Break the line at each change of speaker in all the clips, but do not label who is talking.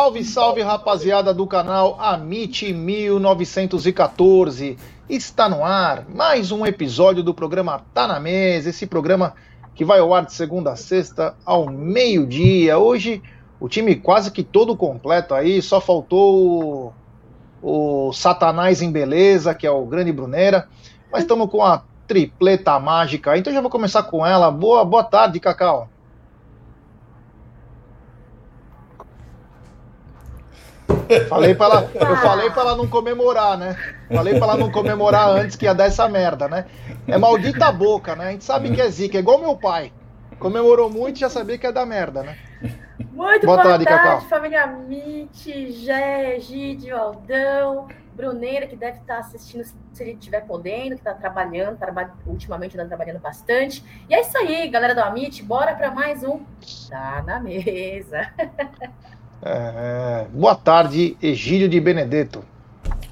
Salve, salve rapaziada do canal Amit 1914. Está no ar mais um episódio do programa Tá na Mesa, esse programa que vai ao ar de segunda a sexta ao meio-dia. Hoje o time quase que todo completo aí, só faltou o, o Satanás em beleza, que é o grande Brunera, mas estamos com a tripleta mágica, então já vou começar com ela. Boa, boa tarde, Cacau. Falei para ela, eu falei para ela não comemorar, né? Falei para ela não comemorar antes que ia dar essa merda, né? É maldita a boca, né? A gente sabe que é zica, é igual meu pai. Comemorou muito e já sabia que ia dar merda, né?
Muito boa, boa tarde, tarde família Mitch, Gé, Egídio, Aldão, Bruneira, que deve estar assistindo se ele estiver podendo, que está trabalhando, trabalha, ultimamente está trabalhando bastante. E é isso aí, galera do Amit, bora para mais um Tá na Mesa.
É, boa tarde, Egídio de Benedetto.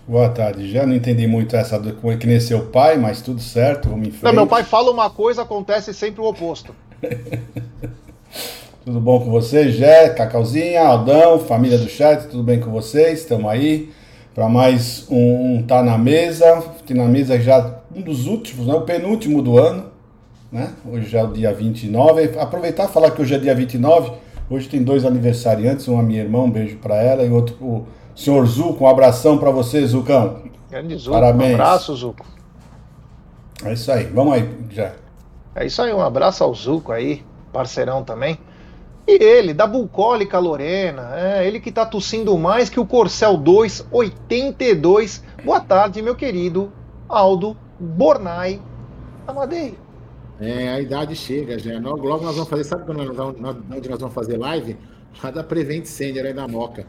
Boa tarde. Já não entendi muito essa do que nem seu pai, mas tudo certo, vamos em frente. Não,
meu pai fala uma coisa, acontece sempre o oposto.
tudo bom com vocês, Jé, Cacauzinha, Aldão, família do chat, tudo bem com vocês? Estamos aí para mais um, um Tá na Mesa. Tá na Mesa já um dos últimos, né? o penúltimo do ano. Né? Hoje já é o dia 29. Aproveitar e falar que hoje é dia 29 Hoje tem dois aniversariantes, uma minha irmã, um beijo para ela, e outro o senhor Zuco, um abração para você, Zucão.
Grande Zuco, Parabéns. um abraço, Zuco.
É isso aí, vamos aí, já.
É isso aí, um abraço ao Zuco aí, parceirão também. E ele, da bucólica Lorena, é, ele que tá tossindo mais que o Corcel 2 82. Boa tarde, meu querido Aldo Bornai Amadei.
É, a idade chega já. Logo nós vamos fazer, sabe quando nós, onde nós vamos fazer live? Lá da Prevent Sender aí da Moca.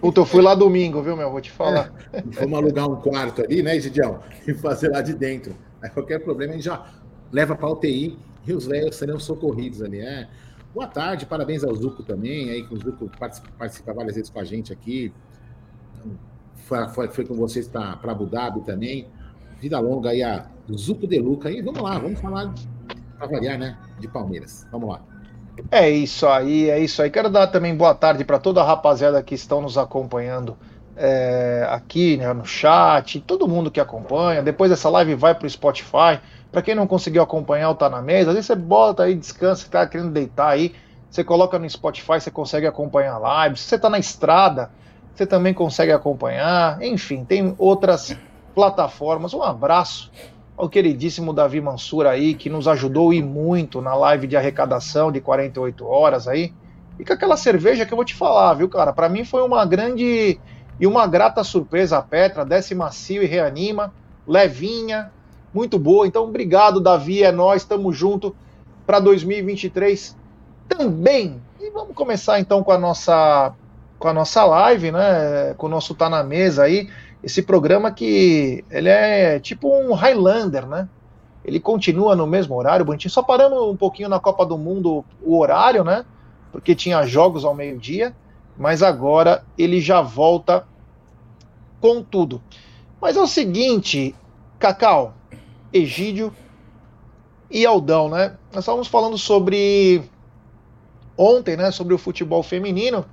Puta, eu fui lá domingo, viu, meu? Vou te falar.
É, vamos alugar um quarto ali, né, Gidião? E fazer lá de dentro. Aí qualquer problema a gente já leva para UTI e os velhos serão socorridos ali. É. Boa tarde, parabéns ao Zuco também, aí que o Zuco participa, participa várias vezes com a gente aqui. Foi, foi, foi com vocês para Abu Dhabi também. Vida longa aí a Zuco de Luca. E vamos lá, vamos falar para variar, né? De Palmeiras. Vamos lá.
É isso aí, é isso aí. Quero dar também boa tarde para toda a rapaziada que estão nos acompanhando é, aqui né, no chat, todo mundo que acompanha. Depois essa live vai para o Spotify. Para quem não conseguiu acompanhar Tá na Mesa, às vezes você bota aí, descansa, está querendo deitar aí. Você coloca no Spotify, você consegue acompanhar a live. Se você está na estrada, você também consegue acompanhar. Enfim, tem outras plataformas. Um abraço ao queridíssimo Davi Mansur aí, que nos ajudou e muito na live de arrecadação de 48 horas aí. E com aquela cerveja que eu vou te falar, viu, cara? Para mim foi uma grande e uma grata surpresa a Petra, desce macio e reanima, levinha, muito boa. Então, obrigado, Davi, é nós, estamos junto para 2023 também. E vamos começar então com a nossa com a nossa live, né? Com o nosso tá na mesa aí esse programa que ele é tipo um Highlander, né? Ele continua no mesmo horário, bonitinho. Só paramos um pouquinho na Copa do Mundo o horário, né? Porque tinha jogos ao meio-dia, mas agora ele já volta com tudo. Mas é o seguinte, Cacau, Egídio e Aldão, né? Nós estávamos falando sobre ontem, né? Sobre o futebol feminino.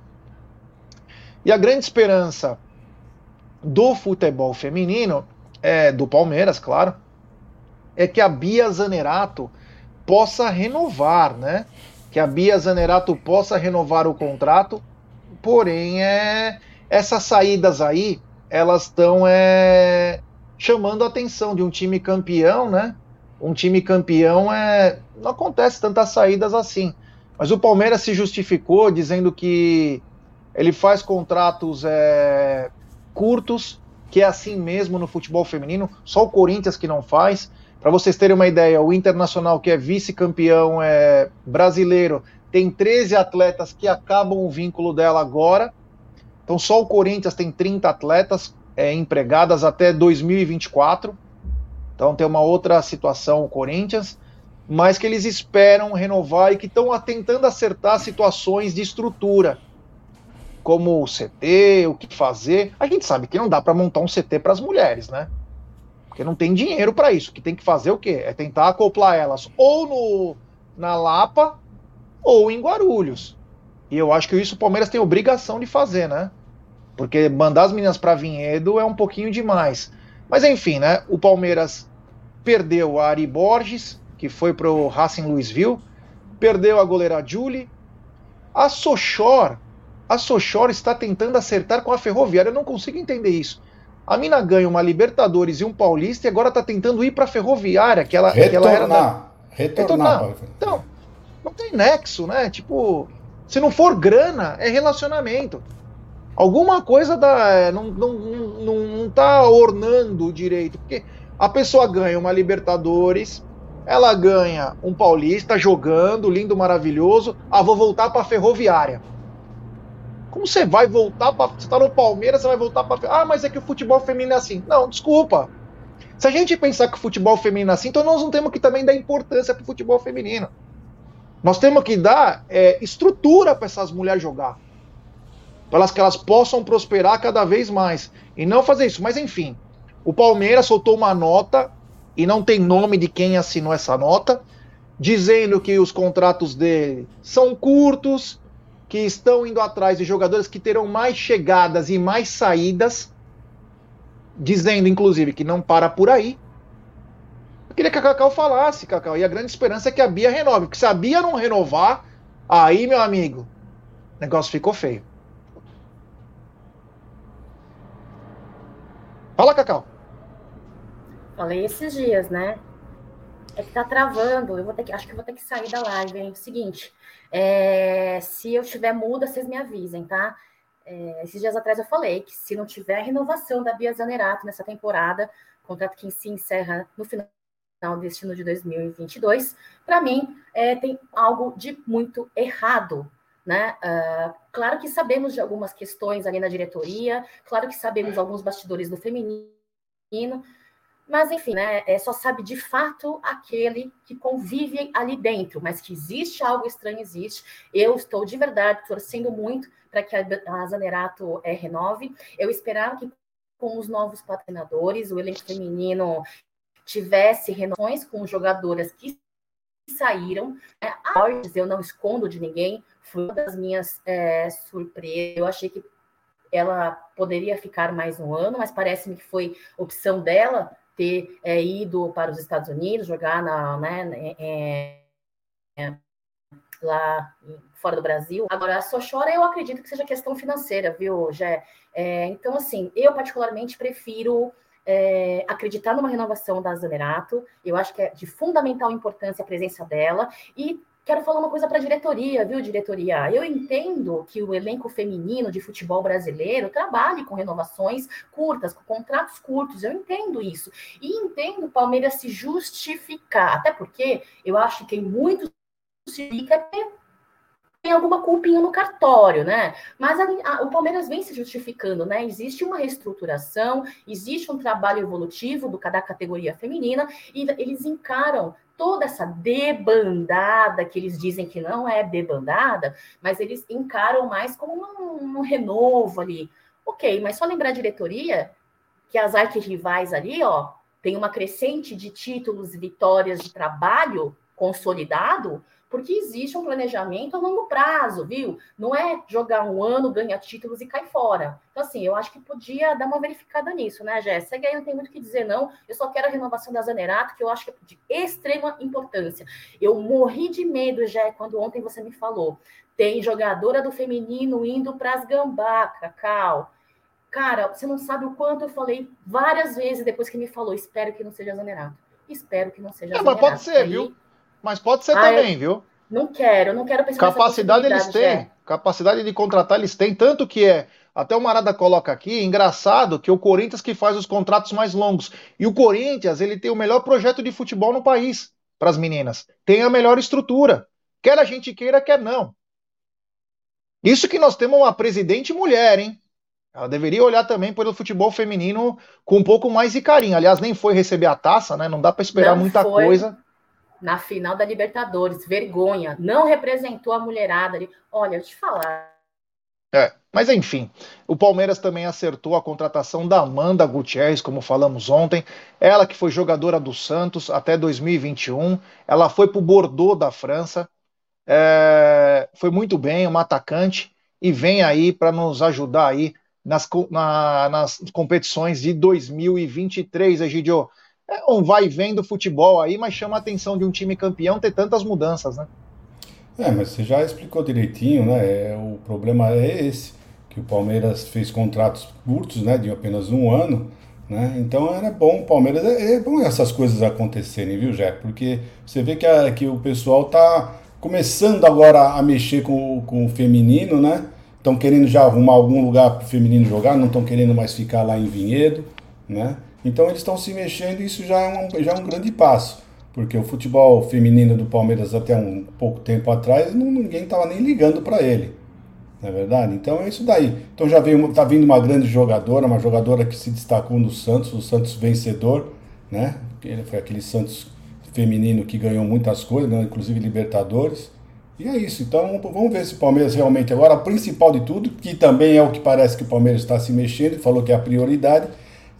E a grande esperança do futebol feminino, é, do Palmeiras, claro, é que a Bia Zanerato possa renovar, né? Que a Bia Zanerato possa renovar o contrato, porém, é, essas saídas aí, elas estão é, chamando a atenção de um time campeão, né? Um time campeão é. Não acontece tantas saídas assim. Mas o Palmeiras se justificou dizendo que ele faz contratos é, curtos, que é assim mesmo no futebol feminino, só o Corinthians que não faz. Para vocês terem uma ideia, o Internacional, que é vice-campeão é, brasileiro, tem 13 atletas que acabam o vínculo dela agora. Então só o Corinthians tem 30 atletas é, empregadas até 2024. Então tem uma outra situação o Corinthians, mas que eles esperam renovar e que estão tentando acertar situações de estrutura como o CT, o que fazer. A gente sabe que não dá para montar um CT para as mulheres, né? Porque não tem dinheiro para isso. O que tem que fazer o quê? É tentar acoplar elas ou no na Lapa ou em Guarulhos. E eu acho que isso o Palmeiras tem obrigação de fazer, né? Porque mandar as meninas para Vinhedo é um pouquinho demais. Mas enfim, né? O Palmeiras perdeu a Ari Borges, que foi pro Racing Louisville, perdeu a goleira Julie. A Sochor, a Sochor está tentando acertar com a Ferroviária. Eu não consigo entender isso. A mina ganha uma Libertadores e um Paulista e agora está tentando ir para a Ferroviária, que ela,
retornar,
que ela era
da... retornar. retornar.
Então, não tem nexo, né? Tipo, se não for grana, é relacionamento. Alguma coisa da, é, não, não, não, não tá ornando direito. Porque a pessoa ganha uma Libertadores, ela ganha um Paulista jogando, lindo, maravilhoso. Ah, vou voltar para Ferroviária. Como você vai voltar para. Você tá no Palmeiras, você vai voltar para. Ah, mas é que o futebol feminino é assim. Não, desculpa. Se a gente pensar que o futebol feminino é assim, então nós não temos que também dar importância para o futebol feminino. Nós temos que dar é, estrutura para essas mulheres jogar. Para que elas possam prosperar cada vez mais. E não fazer isso. Mas enfim, o Palmeiras soltou uma nota, e não tem nome de quem assinou essa nota, dizendo que os contratos dele são curtos, que estão indo atrás de jogadores que terão mais chegadas e mais saídas, dizendo inclusive que não para por aí, queria que a Cacau falasse, Cacau. E a grande esperança é que a Bia renove. Porque se a Bia não renovar, aí, meu amigo, o negócio ficou feio. Fala, Cacau.
Falei esses dias, né? É que tá travando. Eu vou ter que, acho que vou ter que sair da live, hein? Seguinte, é, se eu estiver muda, vocês me avisem, tá? É, esses dias atrás eu falei que se não tiver renovação da Bia Zanerato nessa temporada, contrato que se encerra no final final deste ano de 2022, para mim é, tem algo de muito errado. Né? Uh, claro que sabemos de algumas questões ali na diretoria, claro que sabemos alguns bastidores do feminino, mas enfim, né, é, só sabe de fato aquele que convive ali dentro, mas que existe algo estranho, existe. Eu estou de verdade torcendo muito para que a, Zanerato é, renove. Eu esperava que com os novos patrocinadores, o elenco feminino tivesse renovações com jogadoras que saíram. Né? Borges, eu não escondo de ninguém, foi uma das minhas é, surpresas. Eu achei que ela poderia ficar mais um ano, mas parece-me que foi opção dela ter é, ido para os Estados Unidos, jogar na, né, é, é lá fora do Brasil. Agora, a Sochora, eu acredito que seja questão financeira, viu, Jé? É, então, assim, eu particularmente prefiro é, acreditar numa renovação da Zanerato. Eu acho que é de fundamental importância a presença dela. E quero falar uma coisa para a diretoria, viu, diretoria? Eu entendo que o elenco feminino de futebol brasileiro trabalhe com renovações curtas, com contratos curtos. Eu entendo isso. E entendo o Palmeiras se justificar, até porque eu acho que muito se fica tem alguma culpinha no cartório, né? Mas a, a, o Palmeiras vem se justificando, né? Existe uma reestruturação, existe um trabalho evolutivo do, da categoria feminina e eles encaram toda essa debandada que eles dizem que não é debandada, mas eles encaram mais como um, um renovo ali. Ok, mas só lembrar a diretoria que as arquirrivais ali, ó, tem uma crescente de títulos, vitórias de trabalho consolidado, porque existe um planejamento a longo prazo, viu? Não é jogar um ano, ganhar títulos e cair fora. Então, assim, eu acho que podia dar uma verificada nisso, né, Jéssica? aí não tem muito o que dizer, não. Eu só quero a renovação da Zanerato, que eu acho que é de extrema importância. Eu morri de medo, já quando ontem você me falou. Tem jogadora do feminino indo para as gambá, Cacau. Cara, você não sabe o quanto eu falei várias vezes depois que me falou. Espero que não seja Zanerato. Espero que não seja é,
Zanerato. Mas pode ser, viu? Mas pode ser ah, também, eu... viu?
Não quero, não quero
pensar Capacidade eles têm, é. capacidade de contratar eles têm, tanto que é. Até o Marada coloca aqui, engraçado que é o Corinthians que faz os contratos mais longos. E o Corinthians, ele tem o melhor projeto de futebol no país para as meninas. Tem a melhor estrutura. Quer a gente queira, quer não. Isso que nós temos uma presidente mulher, hein? Ela deveria olhar também pelo futebol feminino com um pouco mais de carinho. Aliás, nem foi receber a taça, né? Não dá para esperar não muita foi. coisa
na final da Libertadores. Vergonha. Não representou a mulherada. Olha, eu te falar.
É, mas enfim, o Palmeiras também acertou a contratação da Amanda Gutierrez, como falamos ontem. Ela que foi jogadora do Santos até 2021. Ela foi para o Bordeaux da França. é, foi muito bem, um atacante, e vem aí para nos ajudar aí nas, na, nas competições de 2023, Egidio. É um vai e vem do futebol aí, mas chama a atenção de um time campeão ter tantas mudanças, né?
É, mas você já explicou direitinho, né? É, o problema é esse, que o Palmeiras fez contratos curtos, né? De apenas um ano, né? Então era bom o Palmeiras, é, é, bom essas coisas acontecerem, viu, Jé? Porque você vê que, a, que o pessoal tá começando agora a mexer com, com o feminino, né? Estão querendo já arrumar algum lugar para o feminino jogar, não estão querendo mais ficar lá em Vinhedo, né? Então eles estão se mexendo e isso já é, um, já é um grande passo. Porque o futebol feminino do Palmeiras até um pouco tempo atrás, não, ninguém estava nem ligando para ele. Não é verdade? Então é isso daí. Então já veio, tá vindo uma grande jogadora, uma jogadora que se destacou no Santos, o Santos vencedor, né? Ele foi aquele Santos feminino que ganhou muitas coisas, né? inclusive Libertadores. E é isso. Então vamos ver se o Palmeiras realmente agora, o principal de tudo, que também é o que parece que o Palmeiras está se mexendo, falou que é a prioridade,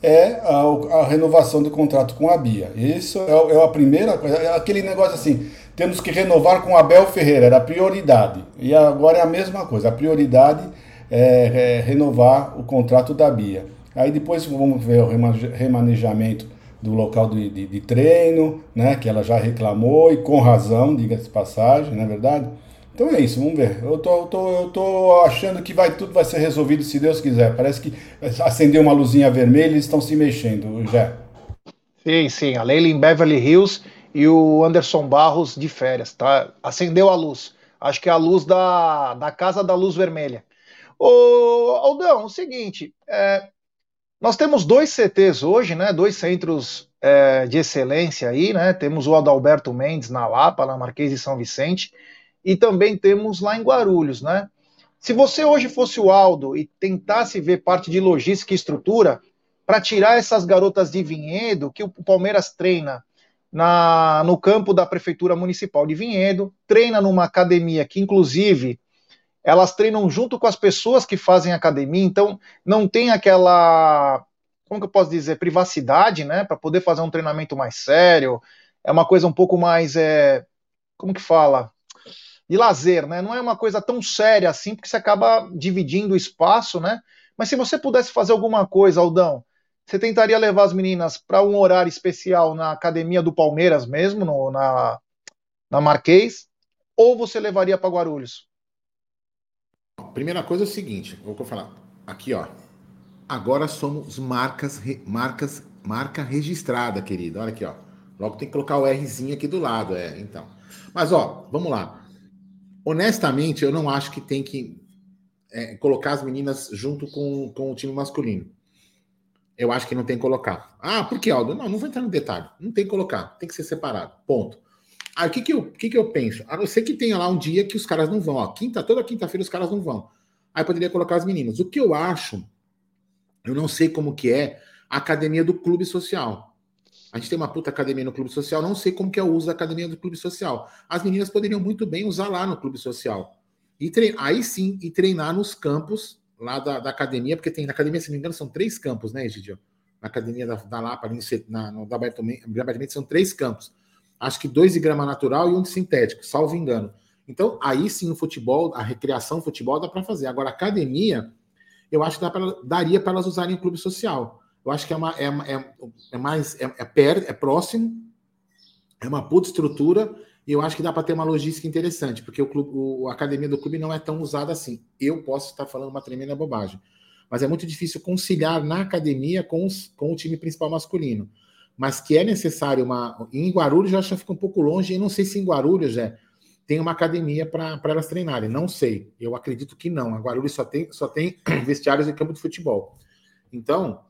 é a, a, renovação do contrato com a Bia. Isso é, é, a primeira coisa, é aquele negócio assim, temos que renovar com Abel Ferreira, era a prioridade. E agora é a mesma coisa, a prioridade é, é renovar o contrato da Bia. Aí depois vamos ver o remanejamento do local de, de, de treino, né, que ela já reclamou e com razão, diga-se passagem, não é verdade? Então é isso, vamos ver. Eu tô, eu tô, eu tô achando que vai, tudo vai ser resolvido se Deus quiser. Parece que acendeu uma luzinha vermelha e estão se mexendo, já.
Sim, sim. A Leila em Beverly Hills e o Anderson Barros de férias, tá? Acendeu a luz. Acho que é a luz da, da Casa da Luz Vermelha. Ô, Aldão, o seguinte, é, nós temos dois CTs hoje, né? Dois centros é, de excelência aí, né? Temos o Adalberto Mendes na Lapa, na Marquês de São Vicente, e também temos lá em Guarulhos, né? Se você hoje fosse o Aldo e tentasse ver parte de logística e estrutura para tirar essas garotas de Vinhedo, que o Palmeiras treina na, no campo da Prefeitura Municipal de Vinhedo, treina numa academia que, inclusive, elas treinam junto com as pessoas que fazem academia, então não tem aquela, como que eu posso dizer, privacidade, né, para poder fazer um treinamento mais sério, é uma coisa um pouco mais, é, como que fala, de lazer, né? Não é uma coisa tão séria assim, porque você acaba dividindo o espaço, né? Mas se você pudesse fazer alguma coisa, Aldão, você tentaria levar as meninas para um horário especial na academia do Palmeiras mesmo, no, na, na Marquês, ou você levaria para Guarulhos?
Primeira coisa é o seguinte, vou falar aqui, ó. Agora somos marcas, marcas, marca registrada, querido. Olha aqui, ó. Logo tem que colocar o Rzinho aqui do lado, é. Então. Mas ó, vamos lá honestamente, eu não acho que tem que é, colocar as meninas junto com, com o time masculino. Eu acho que não tem que colocar. Ah, por que, Aldo? Não, não vou entrar no detalhe. Não tem que colocar. Tem que ser separado. Ponto. Aí o que, que, eu, que, que eu penso? A não ser que tenha lá um dia que os caras não vão. Ó, quinta, toda quinta-feira os caras não vão. Aí poderia colocar as meninas. O que eu acho, eu não sei como que é a academia do clube social. A gente tem uma puta academia no clube social, não sei como que é o uso da academia do clube social. As meninas poderiam muito bem usar lá no clube social. E treinar, aí sim, e treinar nos campos lá da, da, academia, porque tem na academia, se não me engano, são três campos, né, Egidio? Na academia da, da Lapa, ali na, no da são três campos. Acho que dois de grama natural e um de sintético, salvo engano. Então, aí sim o futebol, a recreação, o futebol dá para fazer. Agora, academia, eu acho que pra, daria para elas usarem em clube social. Eu acho que é, uma, é, é, é mais é, é, perto, é próximo, é uma puta estrutura e eu acho que dá para ter uma logística interessante, porque o, clube, o, a academia do clube não é tão usada assim. Eu posso estar falando uma tremenda bobagem, mas é muito difícil conciliar na academia com, os, com o time principal masculino. Mas que é necessário uma. Em Guarulhos eu acho que fica um pouco longe, e não sei se em Guarulhos é, tem uma academia para elas treinarem. Não sei. Eu acredito que não. A Guarulhos só tem, só tem vestiários em campo de futebol. Então,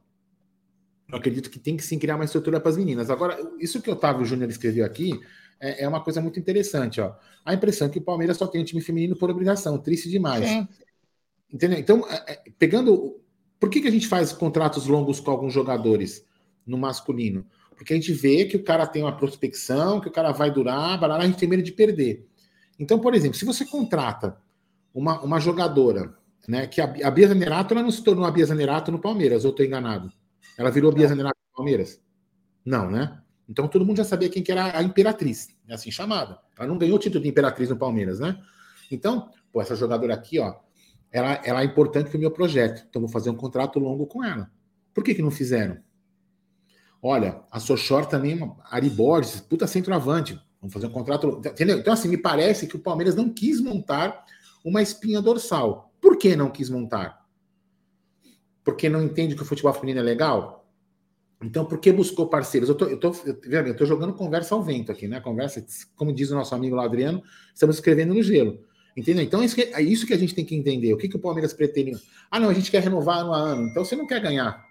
eu acredito que tem que sim criar uma estrutura para as meninas. Agora, isso que o Otávio Júnior escreveu aqui é, é, uma coisa muito interessante. Ó. A impressão é que o Palmeiras só tem um time feminino por obrigação, triste demais. Sim. Entendeu? Então, é, é, pegando. Por que, que a gente faz contratos longos com alguns jogadores no masculino? Porque a gente vê que o cara tem uma prospecção, que o cara vai durar, a gente tem medo de perder. Então, por exemplo, se você contrata uma, uma jogadora, né, que a, a Bia Zanerato ela não se tornou a Bia Zanerato no Palmeiras, ou estou enganado? Ela virou Bia Zanerato do Palmeiras? Não, né? Então todo mundo já sabia quem que era a Imperatriz, é assim chamada. Ela não ganhou o título de Imperatriz no Palmeiras, né? Então, pô, essa jogadora aqui, ó, ela, ela é importante para o meu projeto. Então vou fazer um contrato longo com ela. Por que que não fizeram? Olha, a Sochor também, Ari Borges, puta centroavante. Vamos fazer um contrato. Entendeu? Então, assim, me parece que o Palmeiras não quis montar uma espinha dorsal. Por que não quis montar? Porque não entende que o futebol feminino é legal? Então, por que buscou parceiros? Eu tô, eu tô, eu tô jogando conversa ao vento aqui, né? Conversa, como diz o nosso amigo lá, Adriano, estamos escrevendo no gelo. Entendeu? Então, isso que, é isso que a gente tem que entender. O que, que o Palmeiras pretende? Ah, não, a gente quer renovar ano a ano. Então, você não quer ganhar.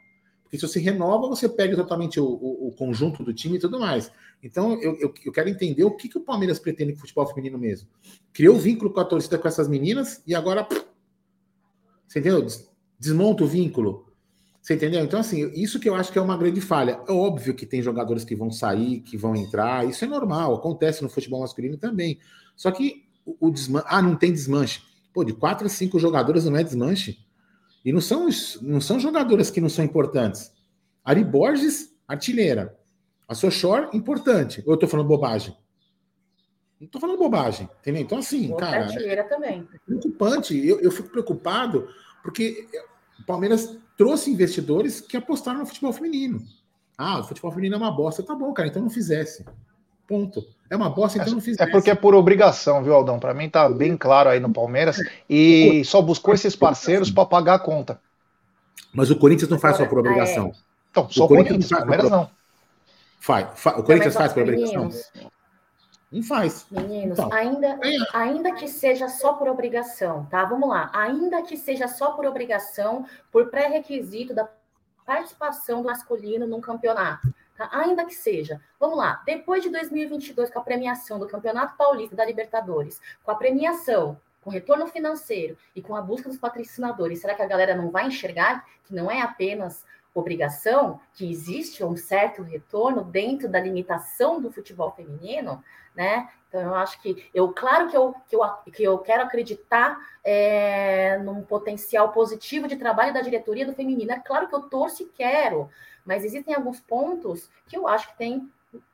Porque se você renova, você perde totalmente o, o, o conjunto do time e tudo mais. Então, eu, eu, eu, quero entender o que, que o Palmeiras pretende com o futebol feminino mesmo. Criou vínculo com a torcida com essas meninas e agora. Você entendeu? Desmonta o vínculo. Você entendeu? Então, assim, isso que eu acho que é uma grande falha. É óbvio que tem jogadores que vão sair, que vão entrar, isso é normal, acontece no futebol masculino também. Só que o, o desmanche. Ah, não tem desmanche. Pô, de quatro a cinco jogadores não é desmanche. E não são, não são jogadoras que não são importantes. Ari Borges, artilheira. A Sochor, importante. Ou eu tô falando bobagem? Não tô falando bobagem, entendeu? Então, assim, Outra cara.
Artilheira também.
É preocupante. Eu, eu fico preocupado porque o Palmeiras trouxe investidores que apostaram no futebol feminino. Ah, o futebol feminino é uma bosta. Tá bom, cara, então não fizesse. Ponto. É uma bosta, então não fizesse.
É porque é por obrigação, viu, Aldão? Para mim tá bem claro aí no Palmeiras. E só buscou esses parceiros para pagar a conta.
Mas o Corinthians não faz só por obrigação.
Então, só o Corinthians, o Palmeiras não.
Faz. O Corinthians faz por obrigação?
Não faz. Meninos, então, ainda, ainda que seja só por obrigação, tá? Vamos lá. Ainda que seja só por obrigação, por pré-requisito da participação do masculino num campeonato. Tá? Ainda que seja. Vamos lá. Depois de 2022, com a premiação do Campeonato Paulista da Libertadores, com a premiação, com retorno financeiro e com a busca dos patrocinadores, será que a galera não vai enxergar que não é apenas obrigação, que existe um certo retorno dentro da limitação do futebol feminino, né? Então eu acho que eu, claro que eu, que eu, que eu quero acreditar é, num potencial positivo de trabalho da diretoria do feminino. É claro que eu torço e quero, mas existem alguns pontos que eu acho que tem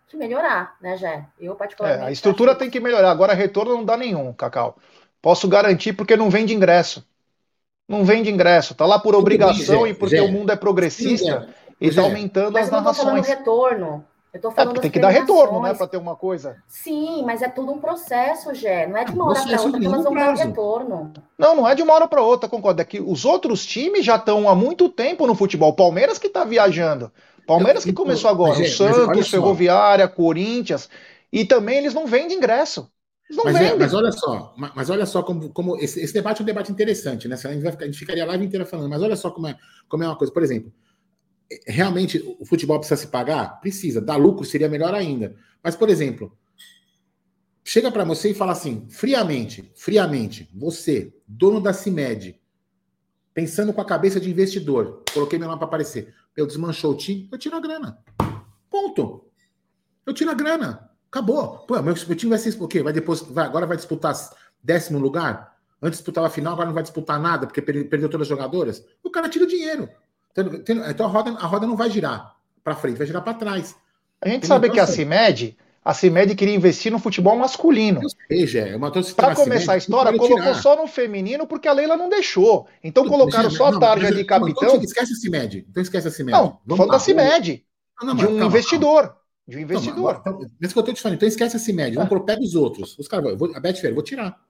que melhorar, né, Jé? Eu particularmente.
É, a estrutura tem que melhorar. Agora retorno não dá nenhum, Cacau. Posso garantir porque não vende ingresso não vende ingresso, tá lá por obrigação e porque o mundo é progressista e está aumentando as narrações.
retorno. Eu tô falando
é, tem que dar retorno, né, para ter uma coisa.
Sim, mas é tudo um processo, Gé. Não é de uma hora para outra que elas vão dar retorno.
Não, não é de uma hora para outra, concordo. É que os outros times já estão há muito tempo no futebol. Palmeiras que está viajando. Palmeiras que começou agora. Mas, o Santos, Ferroviária, Corinthians. E também eles não vendem ingresso.
Mas, é, mas, olha só, mas olha só como, como esse, esse, debate é um debate interessante, né? A gente, ficar, a gente ficaria a live inteira falando, mas olha só como é, como é uma coisa. Por exemplo, realmente o futebol precisa se pagar? Precisa. Dar lucro seria melhor ainda. Mas, por exemplo, chega para você e fala assim, friamente, friamente, você, dono da CIMED, pensando com a cabeça de investidor, coloquei meu nome para aparecer, eu desmanchou o time, eu tiro a grana. Ponto. Eu tiro a grana. Acabou. Pô, meu, meu time vai ser o quê? Vai depois, vai, agora vai disputar décimo lugar? Antes disputava a final, agora não vai disputar nada, porque perdeu todas as jogadoras. O cara tira dinheiro. Então a roda, a roda não vai girar para frente, vai girar para trás.
A gente sabe então, que a CIMED, a CIMED queria investir no futebol masculino. Para começar a história, colocou tirar. só no feminino porque a Leila não deixou. Então colocaram só a tarja de capitão. Não, então
esquece a CIMED. Então esquece a CIMED.
Não, falando da CIMED. De um investidor. De um investidor.
Então, mas que eu estou te falando, então esquece esse médio. Vamos ah. pega os outros. Os caras, a Betfair, eu vou tirar.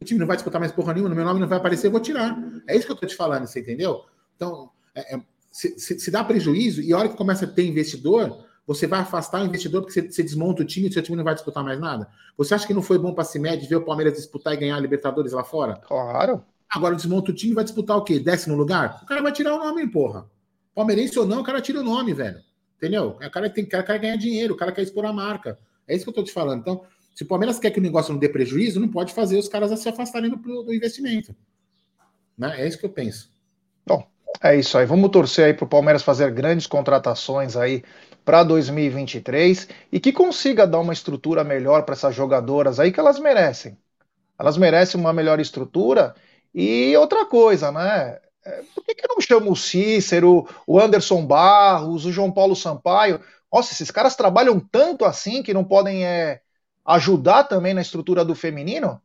O time não vai disputar mais porra nenhuma, no meu nome não vai aparecer, eu vou tirar. É isso que eu estou te falando, você entendeu? Então, é, é, se, se, se, dá prejuízo, e a hora que começa a ter investidor, você vai afastar o investidor porque você, você desmonta o time e o seu time não vai disputar mais nada. Você acha que não foi bom para a CIMED ver o Palmeiras disputar e ganhar a Libertadores lá fora?
Claro.
Agora desmonta o time e vai disputar o quê? Décimo lugar? O cara vai tirar o nome, porra. Palmeirense ou não, o cara tira o nome, velho. Entendeu? O cara, tem, cara quer ganhar dinheiro, o cara quer expor a marca. É isso que eu estou te falando. Então, se o Palmeiras quer que o negócio não dê prejuízo, não pode fazer os caras se afastarem do, do investimento. Né? É isso que eu penso.
Bom, é isso aí. Vamos torcer aí para o Palmeiras fazer grandes contratações aí para 2023 e que consiga dar uma estrutura melhor para essas jogadoras aí que elas merecem. Elas merecem uma melhor estrutura e outra coisa, né? É, por que, que não chama o Cícero, o Anderson Barros, o João Paulo Sampaio? Nossa, esses caras trabalham tanto assim que não podem é, ajudar também na estrutura do feminino?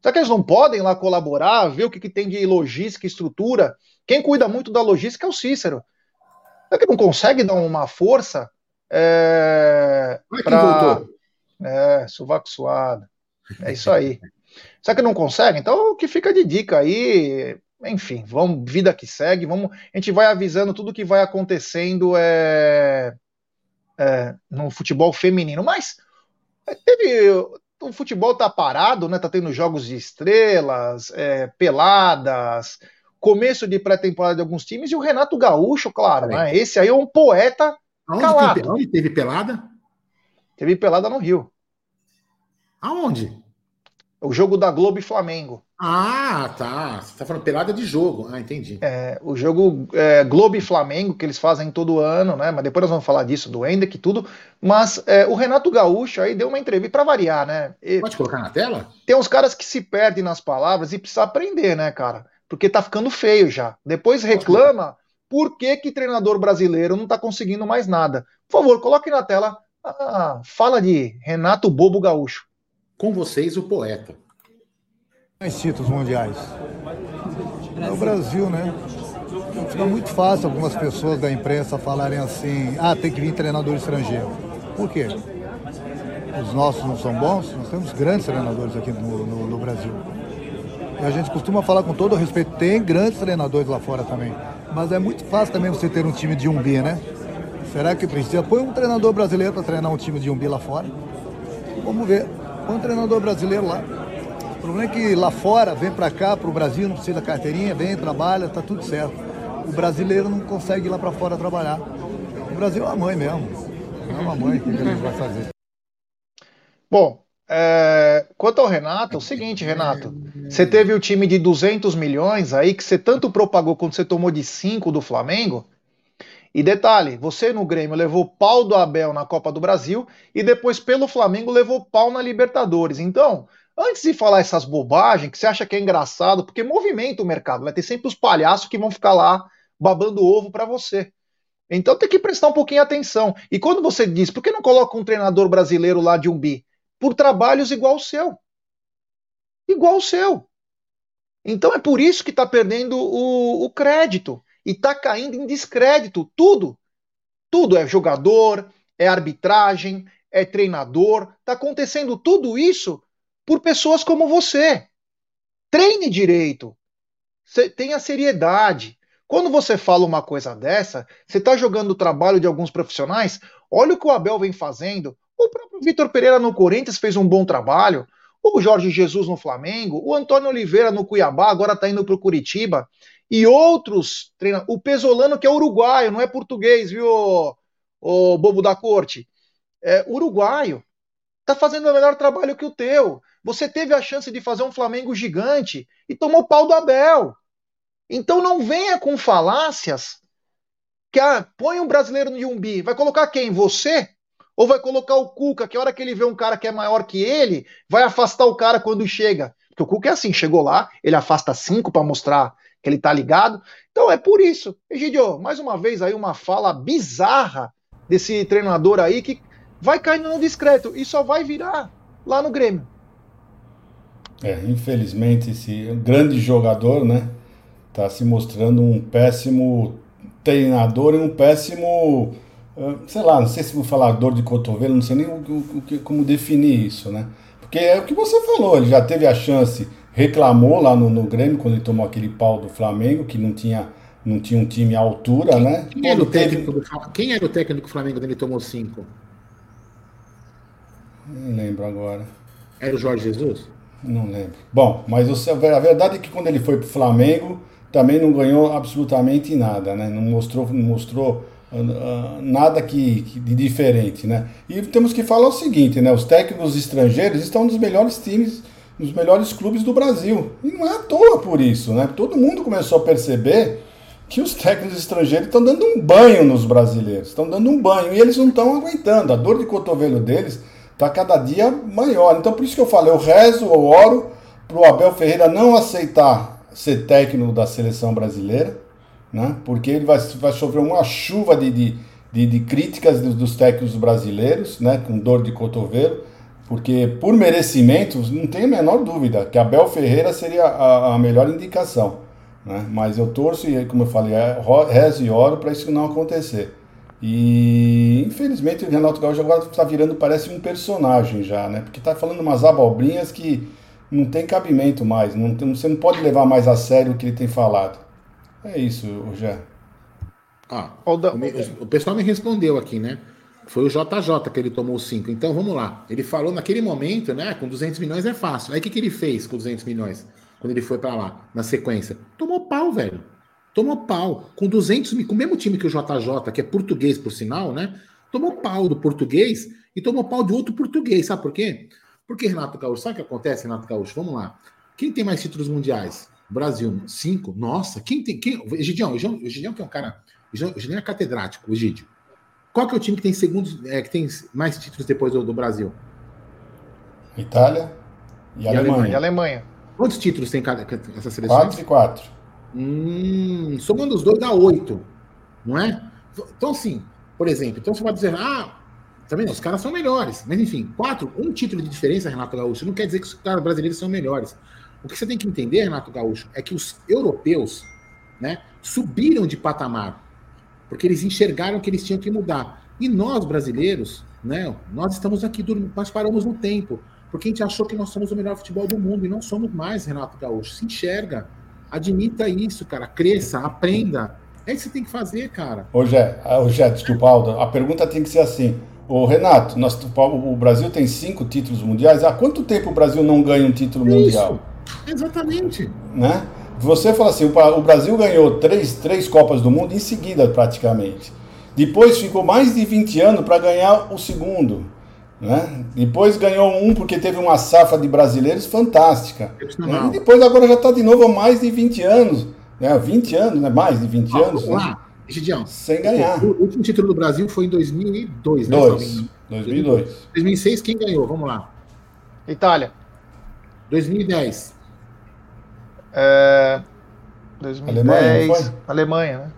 Será que eles não podem lá colaborar, ver o que, que tem de logística e estrutura? Quem cuida muito da logística é o Cícero. Será que não consegue dar uma força? É,
Olha pra... quem voltou.
É, sovaco suado. É isso aí. Será que não consegue? Então, o que fica de dica aí, enfim, vamos, vida que segue, vamos, a gente vai avisando tudo que vai acontecendo é, é, no futebol feminino. Mas teve. O futebol tá parado, né? Tá tendo jogos de estrelas, é, peladas, começo de pré-temporada de alguns times, e o Renato Gaúcho, claro, né? Esse aí é um poeta
Aonde calado. Teve, onde teve pelada?
Teve pelada no Rio.
Aonde?
O jogo da Globo e Flamengo.
Ah, tá. Você tá falando pelada de jogo. Ah, entendi.
É, o jogo é, Globo e Flamengo, que eles fazem todo ano, né? Mas depois nós vamos falar disso, do Hendrick e tudo. Mas é, o Renato Gaúcho aí deu uma entrevista para variar, né?
E Pode colocar na tela?
Tem uns caras que se perdem nas palavras e precisa aprender, né, cara? Porque tá ficando feio já. Depois reclama por que, que treinador brasileiro não tá conseguindo mais nada. Por favor, coloque na tela a fala de Renato Bobo Gaúcho.
Com vocês, o poeta.
Mais títulos mundiais. É o Brasil, né? Fica muito fácil algumas pessoas da imprensa falarem assim: ah, tem que vir treinador estrangeiro. Por quê? Os nossos não são bons? Nós temos grandes treinadores aqui no, no, no Brasil. E a gente costuma falar com todo respeito: tem grandes treinadores lá fora também. Mas é muito fácil também você ter um time de umbi, né? Será que precisa? Põe um treinador brasileiro para treinar um time de umbi lá fora. Vamos ver. Põe um treinador brasileiro lá. O problema é que lá fora, vem para cá, para o Brasil, não precisa da carteirinha, vem, trabalha, tá tudo certo. O brasileiro não consegue ir lá para fora trabalhar. O Brasil é uma mãe mesmo. É uma mãe, o que, ele vai fazer?
Bom, é, quanto ao Renato, é o seguinte, Renato, você teve o time de 200 milhões aí que você tanto propagou quando você tomou de 5 do Flamengo. E detalhe, você no Grêmio levou pau do Abel na Copa do Brasil e depois pelo Flamengo levou pau na Libertadores. Então, Antes de falar essas bobagens que você acha que é engraçado, porque movimenta o mercado, vai ter sempre os palhaços que vão ficar lá babando ovo para você. Então tem que prestar um pouquinho atenção. E quando você diz, por que não coloca um treinador brasileiro lá de um bi? Por trabalhos igual o seu. Igual o seu. Então é por isso que está perdendo o, o crédito. E está caindo em descrédito. Tudo. Tudo é jogador, é arbitragem, é treinador. Está acontecendo tudo isso por pessoas como você. Treine direito. Tenha seriedade. Quando você fala uma coisa dessa, você está jogando o trabalho de alguns profissionais. Olha o que o Abel vem fazendo. O próprio Vitor Pereira no Corinthians fez um bom trabalho. O Jorge Jesus no Flamengo. O Antônio Oliveira no Cuiabá, agora está indo para o Curitiba. E outros treinadores. O Pesolano, que é uruguaio, não é português, viu, o bobo da corte? É uruguaio. Está fazendo o melhor trabalho que o teu. Você teve a chance de fazer um Flamengo gigante e tomou pau do Abel. Então não venha com falácias que ah, põe um brasileiro no Yumbi. Vai colocar quem? Você? Ou vai colocar o Cuca, que a hora que ele vê um cara que é maior que ele, vai afastar o cara quando chega. Porque o Cuca é assim, chegou lá, ele afasta cinco para mostrar que ele tá ligado. Então é por isso. Egidio, mais uma vez aí uma fala bizarra desse treinador aí que vai caindo no discreto e só vai virar lá no Grêmio.
É, infelizmente esse grande jogador, né, tá se mostrando um péssimo treinador e um péssimo, ah, sei lá, não sei se vou falar dor de cotovelo, não sei nem o, o, o, como definir isso, né? Porque é o que você falou, ele já teve a chance, reclamou lá no, no Grêmio quando ele tomou aquele pau do Flamengo, que não tinha não tinha um time à altura,
quem,
né?
Quem era, o técnico do, quem era o técnico do Flamengo quando ele tomou cinco?
Não lembro agora.
Era o Jorge Jesus?
Não lembro. Bom, mas a verdade é que quando ele foi para o Flamengo, também não ganhou absolutamente nada, né? Não mostrou, não mostrou uh, nada que, que, de diferente, né? E temos que falar o seguinte, né? Os técnicos estrangeiros estão nos melhores times, nos melhores clubes do Brasil. E não é à toa por isso, né? Todo mundo começou a perceber que os técnicos estrangeiros estão dando um banho nos brasileiros, estão dando um banho e eles não estão aguentando. A dor de cotovelo deles está cada dia maior. Então por isso que eu falei, eu rezo, eu oro para o Abel Ferreira não aceitar ser técnico da seleção brasileira, né? porque ele vai, vai sofrer uma chuva de, de, de, de críticas dos, dos, técnicos brasileiros, né? com dor de cotovelo, porque por merecimento, não tem a menor dúvida que Abel Ferreira seria a, a melhor indicação. Né? Mas eu torço e, como eu falei, é, rezo e oro para isso não acontecer. E infelizmente o Renato Gaúcho agora está virando, parece um personagem já, né? Porque está falando umas abobrinhas que não tem cabimento mais. Não, você não pode levar mais a sério o que ele tem falado. É isso, Rogério.
Ah, o, o, pessoal me respondeu aqui, né? Foi o JJ que ele tomou 5. Então vamos lá. Ele falou naquele momento, né? Com 200 milhões é fácil. Aí o que, que ele fez com 200 milhões? Quando ele foi para lá, na sequência? Tomou pau, velho. Tomou pau. Com 200 mil, com o mesmo time que o JJ, que é português por sinal, né? Tomou pau do português e tomou pau de outro português. Sabe por quê? Porque Renato Gaúcho, sabe o que acontece, Renato Gaúcho? Vamos lá. Quem tem mais títulos mundiais? Brasil, cinco. Nossa, quem tem. Quem, Egidião, Egidião, Egidião que é um cara. Egidião é catedrático, Egidio. Qual que é o time que tem segundos, é, que tem mais títulos depois do, do Brasil?
Itália e, e Alemanha. Alemanha.
E Alemanha.
Quantos títulos tem cada, essa seleção?
Quatro e quatro.
Hum, somando os dois dá oito, não é? Então, assim, por exemplo, então você pode dizer, ah, tá vendo? Os caras são melhores. Mas, enfim, quatro, um título de diferença, Renato Gaúcho, não quer dizer que os caras brasileiros são melhores. O que você tem que entender, Renato Gaúcho, é que os europeus né, subiram de patamar, porque eles enxergaram que eles tinham que mudar. E nós, brasileiros, né, nós estamos aqui, nós paramos no tempo, porque a gente achou que nós somos o melhor futebol do mundo, e não somos mais, Renato Gaúcho. Se enxerga, admita isso, cara, cresça, aprenda. É isso que você tem que fazer, cara.
Ô, Jé, ô, Jé desculpa, Aldo, a pergunta tem que ser assim. Ô, Renato, nós, o Brasil tem cinco títulos mundiais. Há quanto tempo o Brasil não ganha um título isso. mundial?
Exatamente.
Né? Você fala assim, o Brasil ganhou três, três Copas do Mundo em seguida, praticamente. Depois ficou mais de 20 anos para ganhar o segundo. Né? Depois ganhou um porque teve uma safra de brasileiros fantástica. Né? E depois agora já está de novo há mais de 20 anos. Né? 20 anos, né? mais de 20 ah, anos. Vamos né? lá,
Gidião.
Sem ganhar.
O, último título do Brasil foi em 2002,
né? Dois. 2002.
2006 quem ganhou? Vamos lá.
Itália.
2010.
É... 2010. Alemanha, foi? Alemanha, né?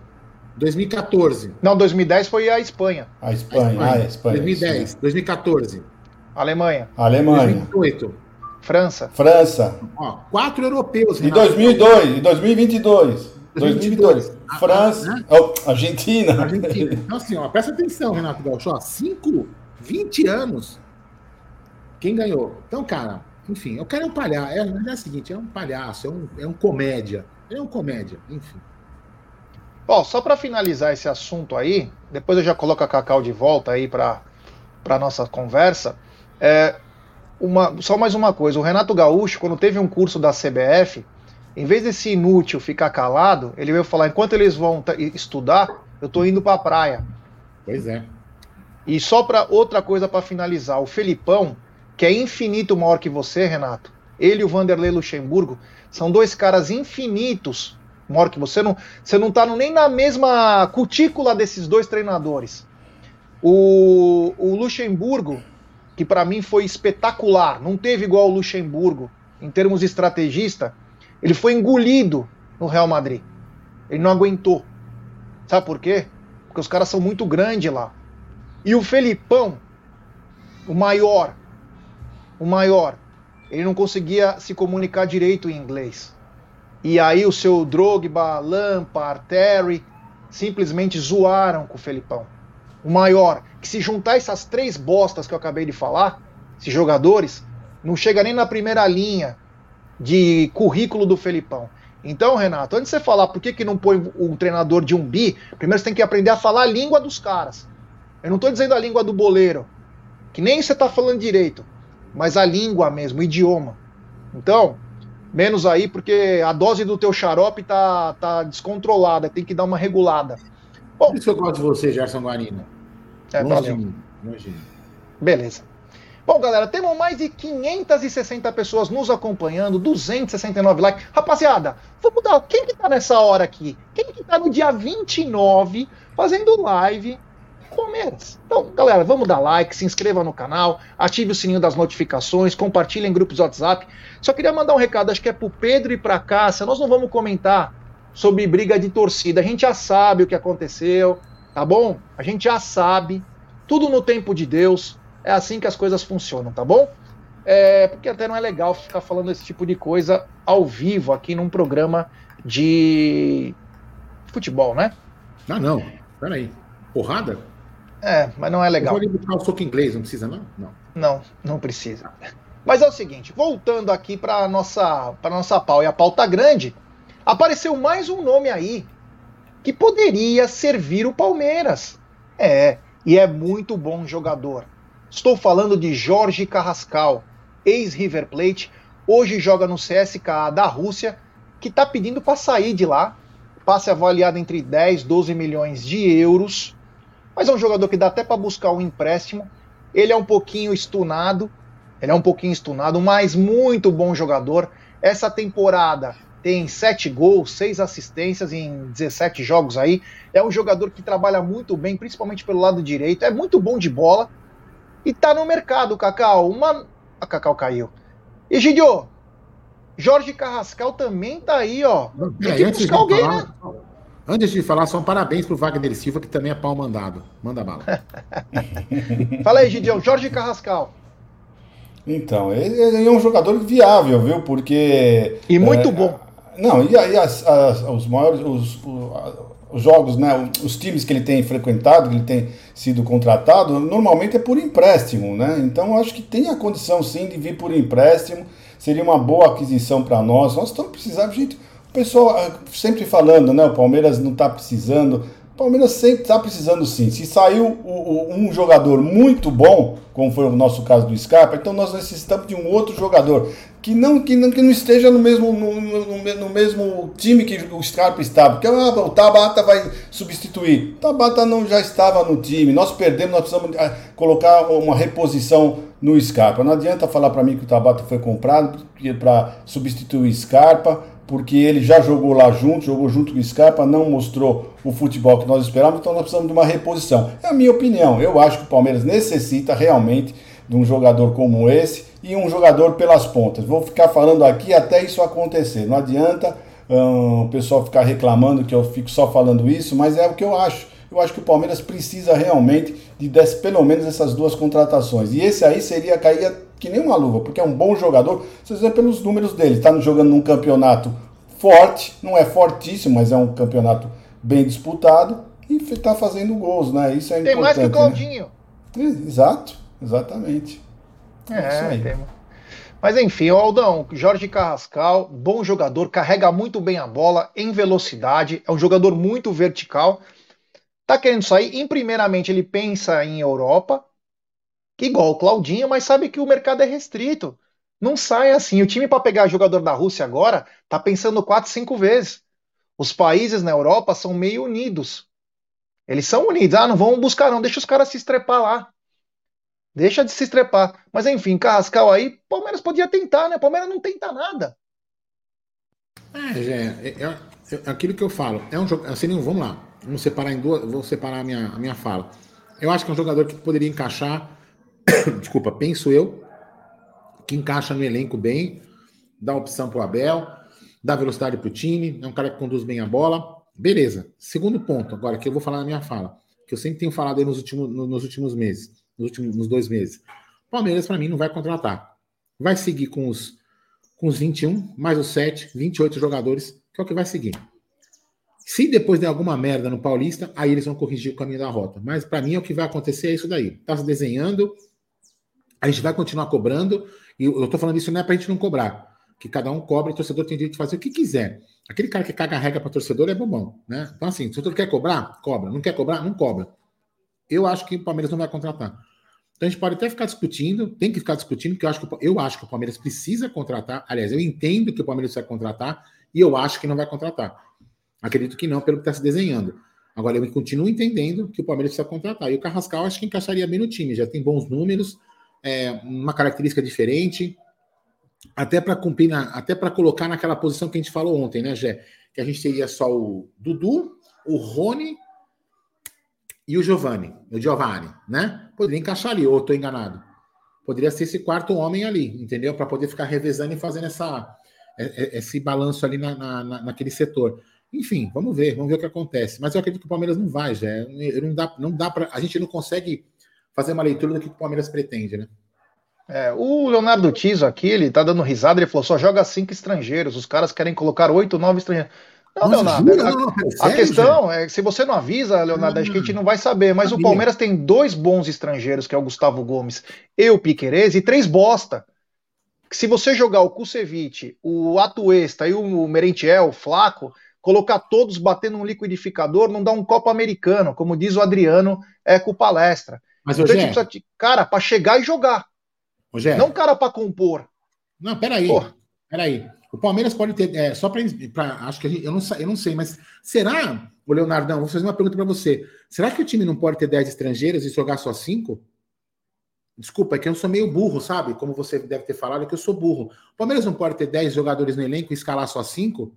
2014.
Não, 2010 foi a Espanha.
A Espanha, a Espanha. Ah, a Espanha
2010. Sim. 2014.
Alemanha.
Alemanha.
2008.
França.
França.
Ó, quatro europeus.
E 2002, e 2022. 2022. França. Ah, oh, Argentina.
Argentina. Então, assim, ó, presta atenção, Renato Gaúcho. Ó, 5, 20 anos. Quem ganhou? Então, cara, enfim, eu quero é um palhaço. É, é o seguinte, é um palhaço, é um, é um comédia. É um comédia, enfim.
Bom, só para finalizar esse assunto aí, depois eu já coloco a Cacau de volta aí para a nossa conversa. É, uma, só mais uma coisa: o Renato Gaúcho, quando teve um curso da CBF, em vez desse inútil ficar calado, ele veio falar: enquanto eles vão estudar, eu estou indo para a praia.
Pois é.
E só para outra coisa para finalizar: o Felipão, que é infinito maior que você, Renato, ele e o Vanderlei Luxemburgo, são dois caras infinitos que você. Não, você não está nem na mesma cutícula desses dois treinadores. O, o Luxemburgo, que para mim foi espetacular, não teve igual o Luxemburgo em termos de estrategista ele foi engolido no Real Madrid. Ele não aguentou. Sabe por quê? Porque os caras são muito grandes lá. E o Felipão, o maior, o maior, ele não conseguia se comunicar direito em inglês. E aí o seu Drogba, Lampard, Terry simplesmente zoaram com o Felipão. O maior, que se juntar essas três bostas que eu acabei de falar, esses jogadores, não chega nem na primeira linha de currículo do Felipão. Então, Renato, antes de você falar por que, que não põe um treinador de um bi, primeiro você tem que aprender a falar a língua dos caras. Eu não estou dizendo a língua do boleiro, que nem você está falando direito, mas a língua mesmo, o idioma. Então, menos aí, porque a dose do teu xarope tá, tá descontrolada, tem que dar uma regulada.
Bom, Por isso eu gosto de você, Gerson Guarino.
É, Longe valeu. De mim. Longe. Beleza. Bom, galera, temos mais de 560 pessoas nos acompanhando, 269 likes. Rapaziada, vamos dar. Quem que tá nessa hora aqui? Quem que tá no dia 29 fazendo live Palmeiras. Então, galera, vamos dar like, se inscreva no canal, ative o sininho das notificações, compartilhe em grupos WhatsApp. Só queria mandar um recado, acho que é pro Pedro e pra Cássia. Nós não vamos comentar sobre briga de torcida. A gente já sabe o que aconteceu, tá bom? A gente já sabe. Tudo no tempo de Deus. É assim que as coisas funcionam, tá bom? É, porque até não é legal ficar falando esse tipo de coisa ao vivo aqui num programa de futebol, né?
Ah, não. Peraí. Porrada?
É, mas não é legal.
Vou buscar o soco inglês, não precisa, não?
Não. Não, não precisa. Mas é o seguinte, voltando aqui para nossa para nossa pau e a pauta grande, apareceu mais um nome aí que poderia servir o Palmeiras. É, e é muito bom jogador. Estou falando de Jorge Carrascal, ex-River Plate, hoje joga no CSKA da Rússia, que está pedindo para sair de lá. Passe avaliado entre 10 e 12 milhões de euros. Mas é um jogador que dá até para buscar um empréstimo. Ele é um pouquinho estunado. Ele é um pouquinho estunado, mas muito bom jogador. Essa temporada tem 7 gols, 6 assistências em 17 jogos aí. É um jogador que trabalha muito bem, principalmente pelo lado direito. É muito bom de bola. E tá no mercado, Cacau. Uma. A Cacau caiu. Egidio, Jorge Carrascal também tá aí, ó.
Tem que buscar alguém, né? Antes de falar, só um parabéns pro Wagner Silva, que também é pau mandado. Manda bala.
Fala aí, Gidião. Jorge Carrascal.
Então, ele, é um jogador viável, viu? Porque.
E muito é, bom.
Não, e aí as, as, os maiores. Os, os jogos, né, os times que ele tem frequentado, que ele tem sido contratado, normalmente é por empréstimo, né? Então acho que tem a condição sim de vir por empréstimo, seria uma boa aquisição para nós. Nós estamos precisando, gente, pessoal ah, sempre falando, né? O Palmeiras não está precisando. O Palmeiras sempre está precisando sim. Se saiu um jogador muito bom, como foi o nosso caso do Scarpa, então nós necessitamos de um outro jogador que não, que não, que não esteja no mesmo, no, no, no mesmo time que o Scarpa estava. Porque ah, o Tabata vai substituir. O Tabata não já estava no time. Nós perdemos, nós precisamos ah, colocar uma reposição no Scarpa. Não adianta falar para mim que o Tabata foi comprado para substituir o Scarpa, porque ele já jogou lá junto, jogou junto com o Scarpa, não mostrou o futebol que nós esperávamos, então nós precisamos de uma reposição. É a minha opinião. Eu acho que o Palmeiras necessita realmente de um jogador como esse e um jogador pelas pontas. Vou ficar falando aqui até isso acontecer. Não adianta hum, o pessoal ficar reclamando que eu fico só falando isso, mas é o que eu acho. Eu acho que o Palmeiras precisa realmente de desse, pelo menos essas duas contratações. E esse aí seria cair que nem uma luva, porque é um bom jogador. Vocês vê pelos números dele. Está jogando num campeonato forte, não é fortíssimo, mas é um campeonato bem disputado e está fazendo gols, né? Isso é
Tem
importante.
Tem mais que o Claudinho.
Né? Exato, exatamente.
É, tem. Mas enfim, o Aldão, Jorge Carrascal, bom jogador, carrega muito bem a bola em velocidade, é um jogador muito vertical. Tá querendo sair, em primeiramente ele pensa em Europa, igual o Claudinho, mas sabe que o mercado é restrito. Não sai assim. O time para pegar jogador da Rússia agora tá pensando quatro, cinco vezes. Os países na Europa são meio unidos. Eles são unidos. Ah, não vão buscar não, deixa os caras se estrepar lá. Deixa de se estrepar. Mas enfim, Carrascal aí, Palmeiras podia tentar, né? Palmeiras não tenta nada.
É, é, é, é aquilo que eu falo. É um jogo. Assim, vamos lá. Vamos separar em duas. Vou separar a minha, a minha fala. Eu acho que é um jogador que poderia encaixar. desculpa, penso eu. Que encaixa no elenco bem. Dá opção pro Abel. Dá velocidade pro time. É um cara que conduz bem a bola. Beleza. Segundo ponto, agora, que eu vou falar na minha fala. Que eu sempre tenho falado aí nos últimos, nos últimos meses nos últimos nos dois meses. Palmeiras, para mim, não vai contratar. Vai seguir com os, com os 21, mais os 7, 28 jogadores, que é o que vai seguir. Se depois der alguma merda no Paulista, aí eles vão corrigir o caminho da rota. Mas para mim, é o que vai acontecer é isso daí. Tá se desenhando, a gente vai continuar cobrando, e eu tô falando isso não é pra gente não cobrar. Que cada um cobra, o torcedor tem direito de fazer o que quiser. Aquele cara que caga a regra para torcedor é bobão, né? Então, assim, se o torcedor quer cobrar, cobra. Não quer cobrar, não cobra. Eu acho que o Palmeiras não vai contratar. Então a gente pode até ficar discutindo, tem que ficar discutindo, porque eu acho que, eu acho que o Palmeiras precisa contratar. Aliás, eu entendo que o Palmeiras vai contratar e eu acho que não vai contratar. Acredito que não, pelo que está se desenhando. Agora, eu continuo entendendo que o Palmeiras precisa contratar. E o Carrascal acho que encaixaria bem no time, já tem bons números, é, uma característica diferente, até para cumprir, na, até para colocar naquela posição que a gente falou ontem, né, Gé? Que a gente teria só o Dudu, o Rony e o Giovanni, o Giovanni, né? Poderia encaixar ali, ou estou enganado. Poderia ser esse quarto homem ali, entendeu? Para poder ficar revezando e fazendo essa, é, é, esse balanço ali na, na, naquele setor. Enfim, vamos ver, vamos ver o que acontece. Mas eu acredito que o Palmeiras não vai, já. Não dá, não dá para. A gente não consegue fazer uma leitura do que o Palmeiras pretende, né?
É, o Leonardo Tiso aqui, ele tá dando risada, ele falou: só joga cinco estrangeiros, os caras querem colocar oito, nove estrangeiros. Não, Nossa, Leonardo, jura? a, não, a questão é que se você não avisa, Leonardo, acho que a gente não vai saber. Mas sabia. o Palmeiras tem dois bons estrangeiros, que é o Gustavo Gomes e o Piquerez, e três bosta. Se você jogar o Kusevich, o Atuesta e o Merentiel, o Flaco, colocar todos batendo um liquidificador, não dá um copo americano, como diz o Adriano é com palestra.
Mas, então, Rogério...
precisa de cara para chegar e jogar. Não cara para compor.
Não, peraí. Porra. Peraí. O Palmeiras pode ter. É, só para. Acho que gente, eu, não, eu não sei, mas será, o Leonardão, vou fazer uma pergunta para você. Será que o time não pode ter 10 estrangeiros e jogar só 5? Desculpa, é que eu sou meio burro, sabe? Como você deve ter falado, é que eu sou burro. O Palmeiras não pode ter 10 jogadores no elenco e escalar só 5?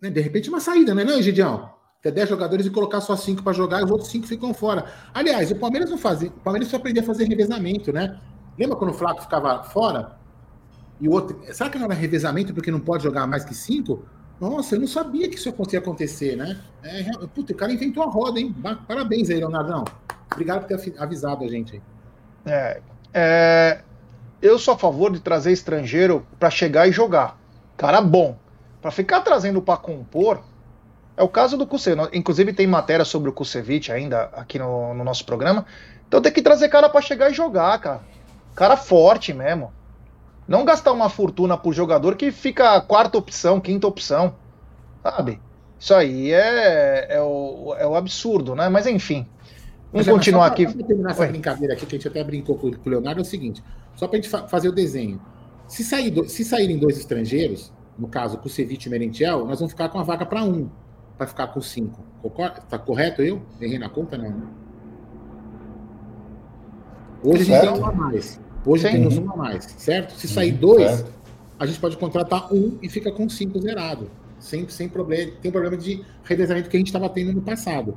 Né? De repente, uma saída, não é, não, Gidião? Ter 10 jogadores e colocar só 5 para jogar e os outros 5 ficam fora. Aliás, o Palmeiras não fazia. O Palmeiras só aprendia a fazer revezamento, né? Lembra quando o Flaco ficava fora? E o outro. Será que não era revezamento porque não pode jogar mais que 5? Nossa, eu não sabia que isso ia acontecer, né? É, puta, o cara inventou a roda, hein? Parabéns aí, Leonardão. Obrigado por ter avisado a gente.
É, é, eu sou a favor de trazer estrangeiro para chegar e jogar. Cara bom. Para ficar trazendo para compor, é o caso do Kusevich. Inclusive tem matéria sobre o Kusevich ainda aqui no, no nosso programa. Então tem que trazer cara para chegar e jogar, cara. Cara forte mesmo. Não gastar uma fortuna por jogador que fica quarta opção, quinta opção. Sabe? Isso aí é, é, o, é o absurdo, né? Mas enfim. Vamos Mas, continuar aqui. Para
terminar essa Oi. brincadeira aqui, que a gente até brincou com, com o Leonardo, é o seguinte: só para a gente fa fazer o desenho. Se, sair do, se saírem dois estrangeiros, no caso, Kusevich e Merentiel, nós vamos ficar com a vaga para um, para ficar com cinco. Está correto eu? Errei na conta, não? Hoje a gente tem um a mais. Hoje Sim. temos um a mais, certo? Se sair uhum, dois, certo. a gente pode contratar um e fica com cinco zerado. Sem, sem problema. Tem um problema de revezamento que a gente estava tendo no passado.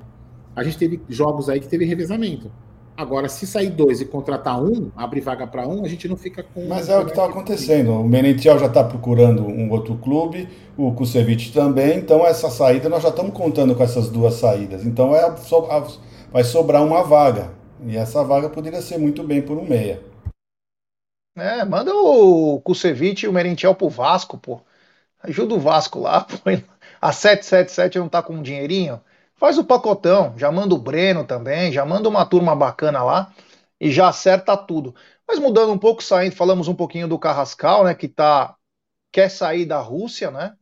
A gente teve jogos aí que teve revezamento. Agora, se sair dois e contratar um, abrir vaga para um, a gente não fica com.
Mas é o que está acontecendo. O Menentiel já está procurando um outro clube, o Kusevich também. Então, essa saída, nós já estamos contando com essas duas saídas. Então, é, vai sobrar uma vaga. E essa vaga poderia ser muito bem por um meia.
É, manda o Kusevich e o Merentiel pro Vasco, pô. Ajuda o Vasco lá, pô. A 777 não tá com um dinheirinho. Faz o pacotão, já manda o Breno também, já manda uma turma bacana lá e já acerta tudo. Mas mudando um pouco, saindo, falamos um pouquinho do Carrascal, né, que tá quer sair da Rússia, né?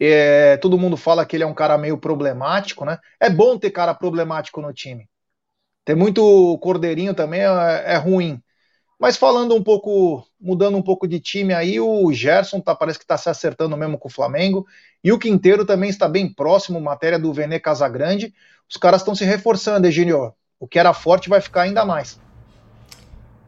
É, todo mundo fala que ele é um cara meio problemático, né? É bom ter cara problemático no time. Ter muito cordeirinho também é, é ruim. Mas falando um pouco, mudando um pouco de time aí, o Gerson tá, parece que está se acertando mesmo com o Flamengo. E o Quinteiro também está bem próximo, matéria do Vene Casagrande. Os caras estão se reforçando, Eginio. O que era forte vai ficar ainda mais.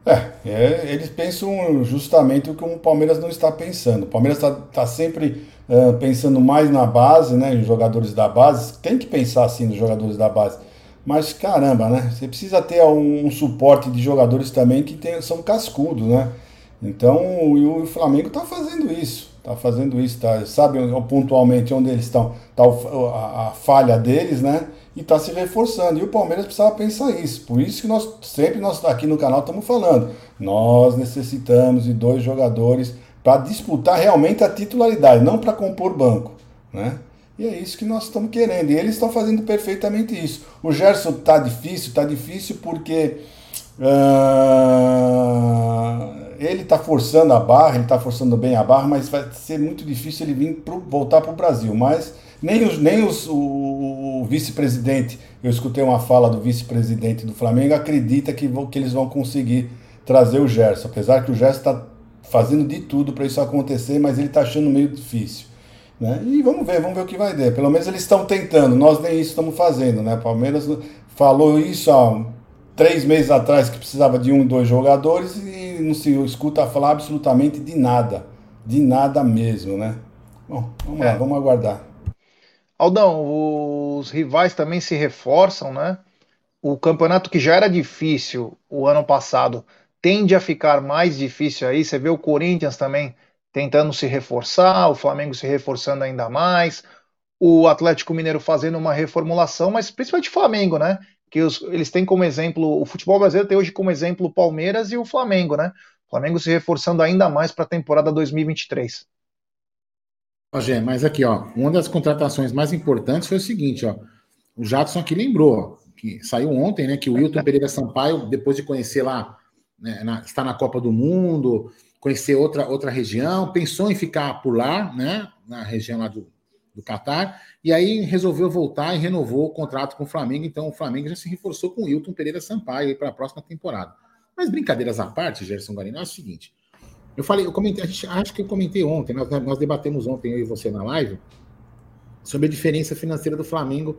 É, é, eles pensam justamente o que o Palmeiras não está pensando. O Palmeiras está tá sempre uh, pensando mais na base, né, em jogadores da base. Tem que pensar assim nos jogadores da base mas caramba, né? Você precisa ter um, suporte de jogadores também que tem, são cascudos, né? Então o, o Flamengo está fazendo isso, está fazendo isso, tá, sabe pontualmente onde eles estão, tá a, a, falha deles, né? E está se reforçando. E o Palmeiras precisava pensar isso. Por isso que nós sempre nós aqui no canal estamos falando. Nós necessitamos de dois jogadores para disputar realmente a titularidade, não para compor banco, né? E é isso que nós estamos querendo. E eles estão fazendo perfeitamente isso. O Gerson está difícil, está difícil porque uh, ele está forçando a barra, ele está forçando bem a barra, mas vai ser muito difícil ele vir pro, voltar para o Brasil. Mas nem, os, nem os, o, o vice-presidente, eu escutei uma fala do vice-presidente do Flamengo, acredita que, vão, que eles vão conseguir trazer o Gerson. Apesar que o Gerson está fazendo de tudo para isso acontecer, mas ele está achando meio difícil. Né? E vamos ver, vamos ver o que vai dar. Pelo menos eles estão tentando, nós nem isso estamos fazendo. Né? Palmeiras falou isso há três meses atrás que precisava de um, dois jogadores e não se escuta falar absolutamente de nada. De nada mesmo, né? Bom, vamos é. lá, vamos aguardar.
Aldão, os rivais também se reforçam, né? O campeonato que já era difícil o ano passado tende a ficar mais difícil aí. Você vê o Corinthians também tentando se reforçar, o Flamengo se reforçando ainda mais, o Atlético Mineiro fazendo uma reformulação, mas principalmente o Flamengo, né? Que os, eles têm como exemplo, o futebol brasileiro tem hoje como exemplo o Palmeiras e o Flamengo, né? O Flamengo se reforçando ainda mais para a temporada 2023.
Rogé, mas aqui, ó, uma das contratações mais importantes foi o seguinte, ó. O Jadson aqui lembrou, ó, que saiu ontem, né? Que o Wilton Pereira Sampaio, depois de conhecer lá, né, na, está na Copa do Mundo, conhecer outra, outra região, pensou em ficar por lá, né? Na região lá do, do Catar, e aí resolveu voltar e renovou o contrato com o Flamengo. Então o Flamengo já se reforçou com o Wilton Pereira Sampaio para a próxima temporada. Mas brincadeiras à parte, Gerson Garino, é o seguinte: eu falei, eu comentei, gente, acho que eu comentei ontem, nós, nós debatemos ontem, eu e você na live, sobre a diferença financeira do Flamengo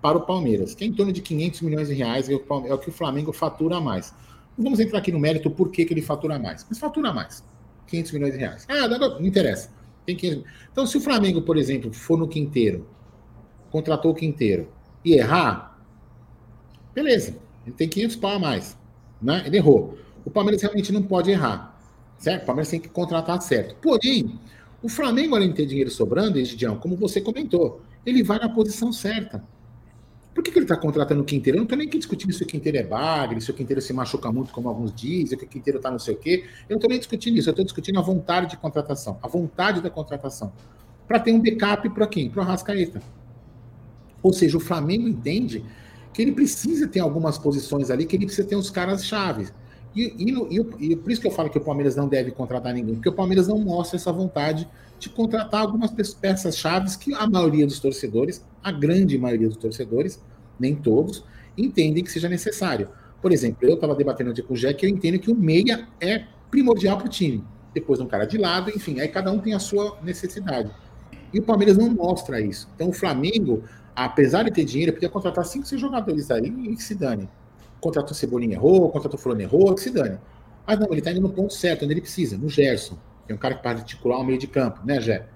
para o Palmeiras, que é em torno de 500 milhões de reais, é o, é que o Flamengo fatura mais. Não vamos entrar aqui no mérito por que, que ele fatura mais, mas fatura mais. 500 milhões de reais. Ah, não, não interessa. Tem 500... Então, se o Flamengo, por exemplo, for no quinteiro, contratou o quinteiro e errar, beleza, ele tem 500 pau a mais. Né? Ele errou. O Palmeiras realmente não pode errar. Certo? O Palmeiras tem que contratar certo. Porém, o Flamengo, além de ter dinheiro sobrando, Egidião, como você comentou, ele vai na posição certa. Por que, que ele está contratando o Quinteiro? Eu não estou nem aqui discutindo se o Quinteiro é bagre, se o Quinteiro se machuca muito, como alguns dizem, que o Quinteiro está não sei o quê. Eu não estou nem discutindo isso, eu estou discutindo a vontade de contratação, a vontade da contratação. Para ter um backup para quem? Para o Arrascaeta. Ou seja, o Flamengo entende que ele precisa ter algumas posições ali, que ele precisa ter uns caras chaves. E, e, e, e, por isso que eu falo que o Palmeiras não deve contratar ninguém, porque o Palmeiras não mostra essa vontade de contratar algumas peças chaves que a maioria dos torcedores, a grande maioria dos torcedores, nem todos, entendem que seja necessário. Por exemplo, eu estava debatendo aqui com o Jack, eu entendo que o meia é primordial para o time. Depois um cara de lado, enfim, aí cada um tem a sua necessidade. E o Palmeiras não mostra isso. Então o Flamengo, apesar de ter dinheiro, podia contratar cinco, seis jogadores aí e que se dane. Contratou Cebolinha errou, contratou Fulano errou, que se dane. Mas não, ele está indo no ponto certo, onde ele precisa, no Gerson. Que é um cara que pode articular o meio de campo, né, Gé?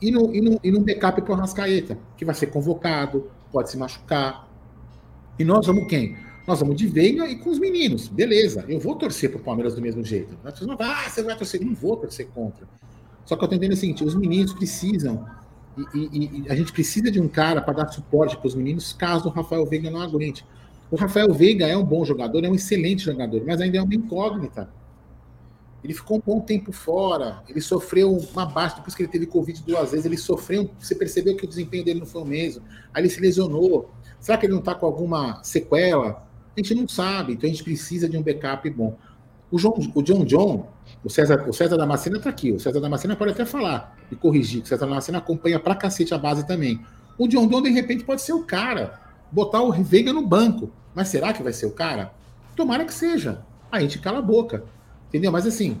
E no, e no, e no backup para o Rascaeta, que vai ser convocado, pode se machucar. E nós vamos quem? Nós vamos de Veiga e com os meninos. Beleza, eu vou torcer para o Palmeiras do mesmo jeito. Ah, você vai torcer. Não vou torcer contra. Só que eu estou entendendo o seguinte: os meninos precisam, e, e, e a gente precisa de um cara para dar suporte para os meninos caso o Rafael Veiga não aguente. O Rafael Veiga é um bom jogador, é um excelente jogador, mas ainda é uma incógnita. Ele ficou um bom tempo fora, ele sofreu uma baixa, depois que ele teve Covid duas vezes, ele sofreu, você percebeu que o desempenho dele não foi o mesmo, aí ele se lesionou. Será que ele não está com alguma sequela? A gente não sabe, então a gente precisa de um backup bom. O, João, o John John, o César, o César Damasceno está aqui, o César Damasceno pode até falar e corrigir, o César Damasceno acompanha pra cacete a base também. O John John, de repente, pode ser o cara, botar o Veiga no banco. Mas será que vai ser o cara? Tomara que seja. Aí a gente cala a boca. Entendeu? Mas assim,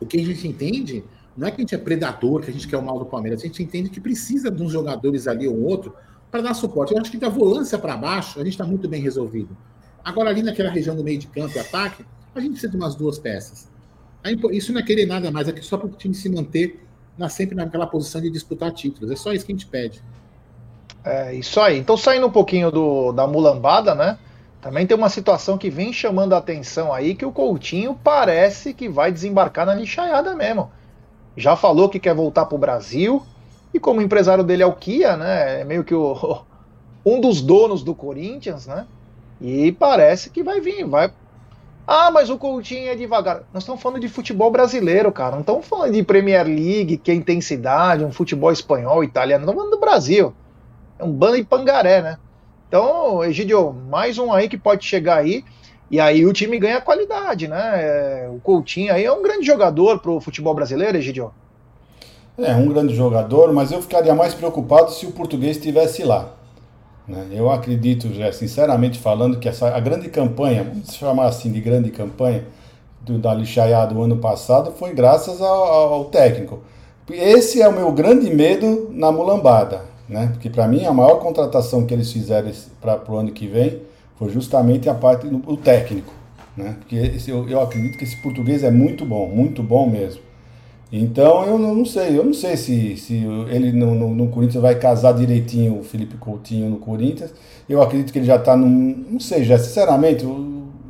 o que a gente entende não é que a gente é predador, que a gente quer o mal do Palmeiras. A gente entende que precisa de uns jogadores ali ou outro para dar suporte. Eu acho que da volância para baixo, a gente está muito bem resolvido. Agora, ali naquela região do meio de campo e ataque, a gente precisa de umas duas peças. Isso não é querer nada mais, é só para o time se manter na, sempre naquela posição de disputar títulos. É só isso que a gente pede.
É isso aí. Então, saindo um pouquinho do, da mulambada, né? Também tem uma situação que vem chamando a atenção aí, que o Coutinho parece que vai desembarcar na lixaiada mesmo. Já falou que quer voltar para o Brasil, e como o empresário dele é o Kia, né? É meio que o, um dos donos do Corinthians, né? E parece que vai vir, vai. Ah, mas o Coutinho é devagar. Nós estamos falando de futebol brasileiro, cara. Não estamos falando de Premier League, que é intensidade, um futebol espanhol, italiano. Estamos falando do Brasil. É um bando de pangaré, né? Então, Egidio, mais um aí que pode chegar aí. E aí o time ganha qualidade, né? É, o Coutinho aí é um grande jogador para o futebol brasileiro, Egidio.
É, um grande jogador, mas eu ficaria mais preocupado se o português estivesse lá. Né? Eu acredito, já, sinceramente falando, que essa, a grande campanha, vamos chamar assim de grande campanha, do, da Lixaiá do ano passado, foi graças ao, ao técnico. Esse é o meu grande medo na mulambada né? Porque para mim a maior contratação que eles fizeram para o ano que vem foi justamente a parte do técnico, né? Porque esse, eu, eu acredito que esse português é muito bom, muito bom mesmo. Então eu não, sei, eu não sei se, se ele no, no, no, Corinthians vai casar direitinho o Felipe Coutinho no Corinthians. Eu acredito que ele já está num. Não sei, já sinceramente,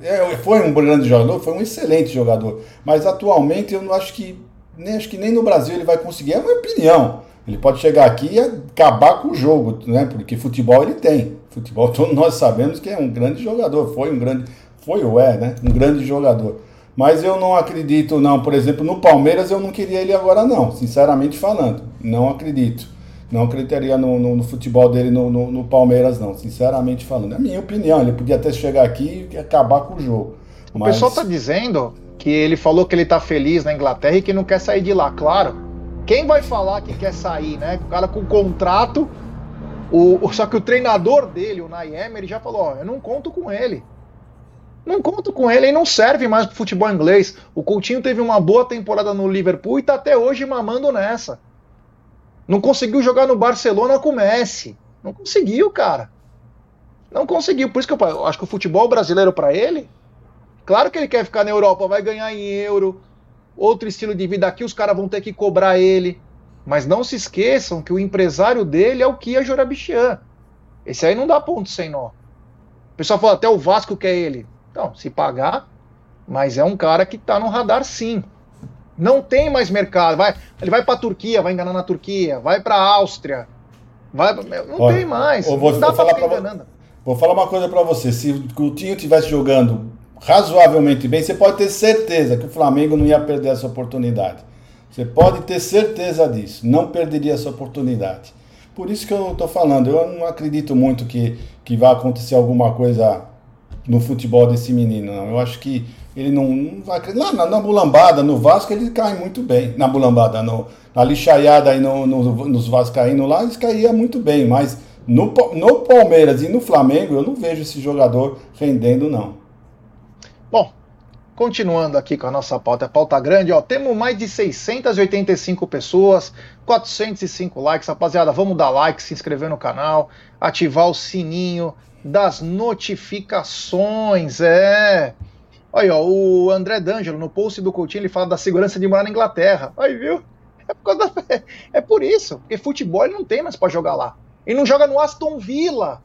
é, foi um grande jogador, foi um excelente jogador. Mas atualmente eu não acho que. Nem, acho que nem no Brasil ele vai conseguir. É uma opinião. Ele pode chegar aqui e acabar com o jogo, né? Porque futebol ele tem. Futebol todos nós sabemos que é um grande jogador. Foi um grande. Foi ou é, né? Um grande jogador. Mas eu não acredito, não. Por exemplo, no Palmeiras eu não queria ele agora, não. Sinceramente falando. Não acredito. Não acreditaria no, no, no futebol dele no, no, Palmeiras, não. Sinceramente falando. É a minha opinião. Ele podia até chegar aqui e acabar com o jogo.
O Mas... pessoal está dizendo que ele falou que ele está feliz na Inglaterra e que não quer sair de lá. Claro. Quem vai falar que quer sair, né? O cara com contrato. O, só que o treinador dele, o Nayemer, ele já falou: ó, eu não conto com ele. Não conto com ele, ele não serve mais pro futebol inglês. O Coutinho teve uma boa temporada no Liverpool e tá até hoje mamando nessa. Não conseguiu jogar no Barcelona com o Messi. Não conseguiu, cara. Não conseguiu. Por isso que eu acho que o futebol brasileiro para ele, claro que ele quer ficar na Europa, vai ganhar em euro, outro estilo de vida aqui, os caras vão ter que cobrar ele. Mas não se esqueçam que o empresário dele é o Kia Jorabichian. Esse aí não dá ponto sem nó. O pessoal fala até o Vasco quer ele. Então, se pagar, mas é um cara que está no radar sim. Não tem mais mercado. Vai, ele vai para a Turquia, vai enganar na Turquia, vai para a Áustria. Vai, não Olha, tem mais.
Vou, não dá vou, falar pra, vou falar uma coisa para você. Se o Coutinho estivesse jogando razoavelmente bem, você pode ter certeza que o Flamengo não ia perder essa oportunidade. Você pode ter certeza disso. Não perderia essa oportunidade. Por isso que eu estou falando. Eu não acredito muito que, que vai acontecer alguma coisa no futebol desse menino, não. Eu acho que ele não, não vai. Lá na, na bulambada, no Vasco, ele cai muito bem. Na bulambada, no, na lixaiada aí no, no, nos Vascaínos lá, eles caía muito bem. Mas no, no Palmeiras e no Flamengo, eu não vejo esse jogador rendendo, não.
Continuando aqui com a nossa pauta, a pauta grande, ó, temos mais de 685 pessoas, 405 likes, rapaziada, vamos dar like, se inscrever no canal, ativar o sininho, das notificações. É. Olha, ó, o André D'Angelo, no post do Coutinho, ele fala da segurança de morar na Inglaterra. Aí, viu? É por, da... é por isso. Porque futebol ele não tem mais para jogar lá. Ele não joga no Aston Villa,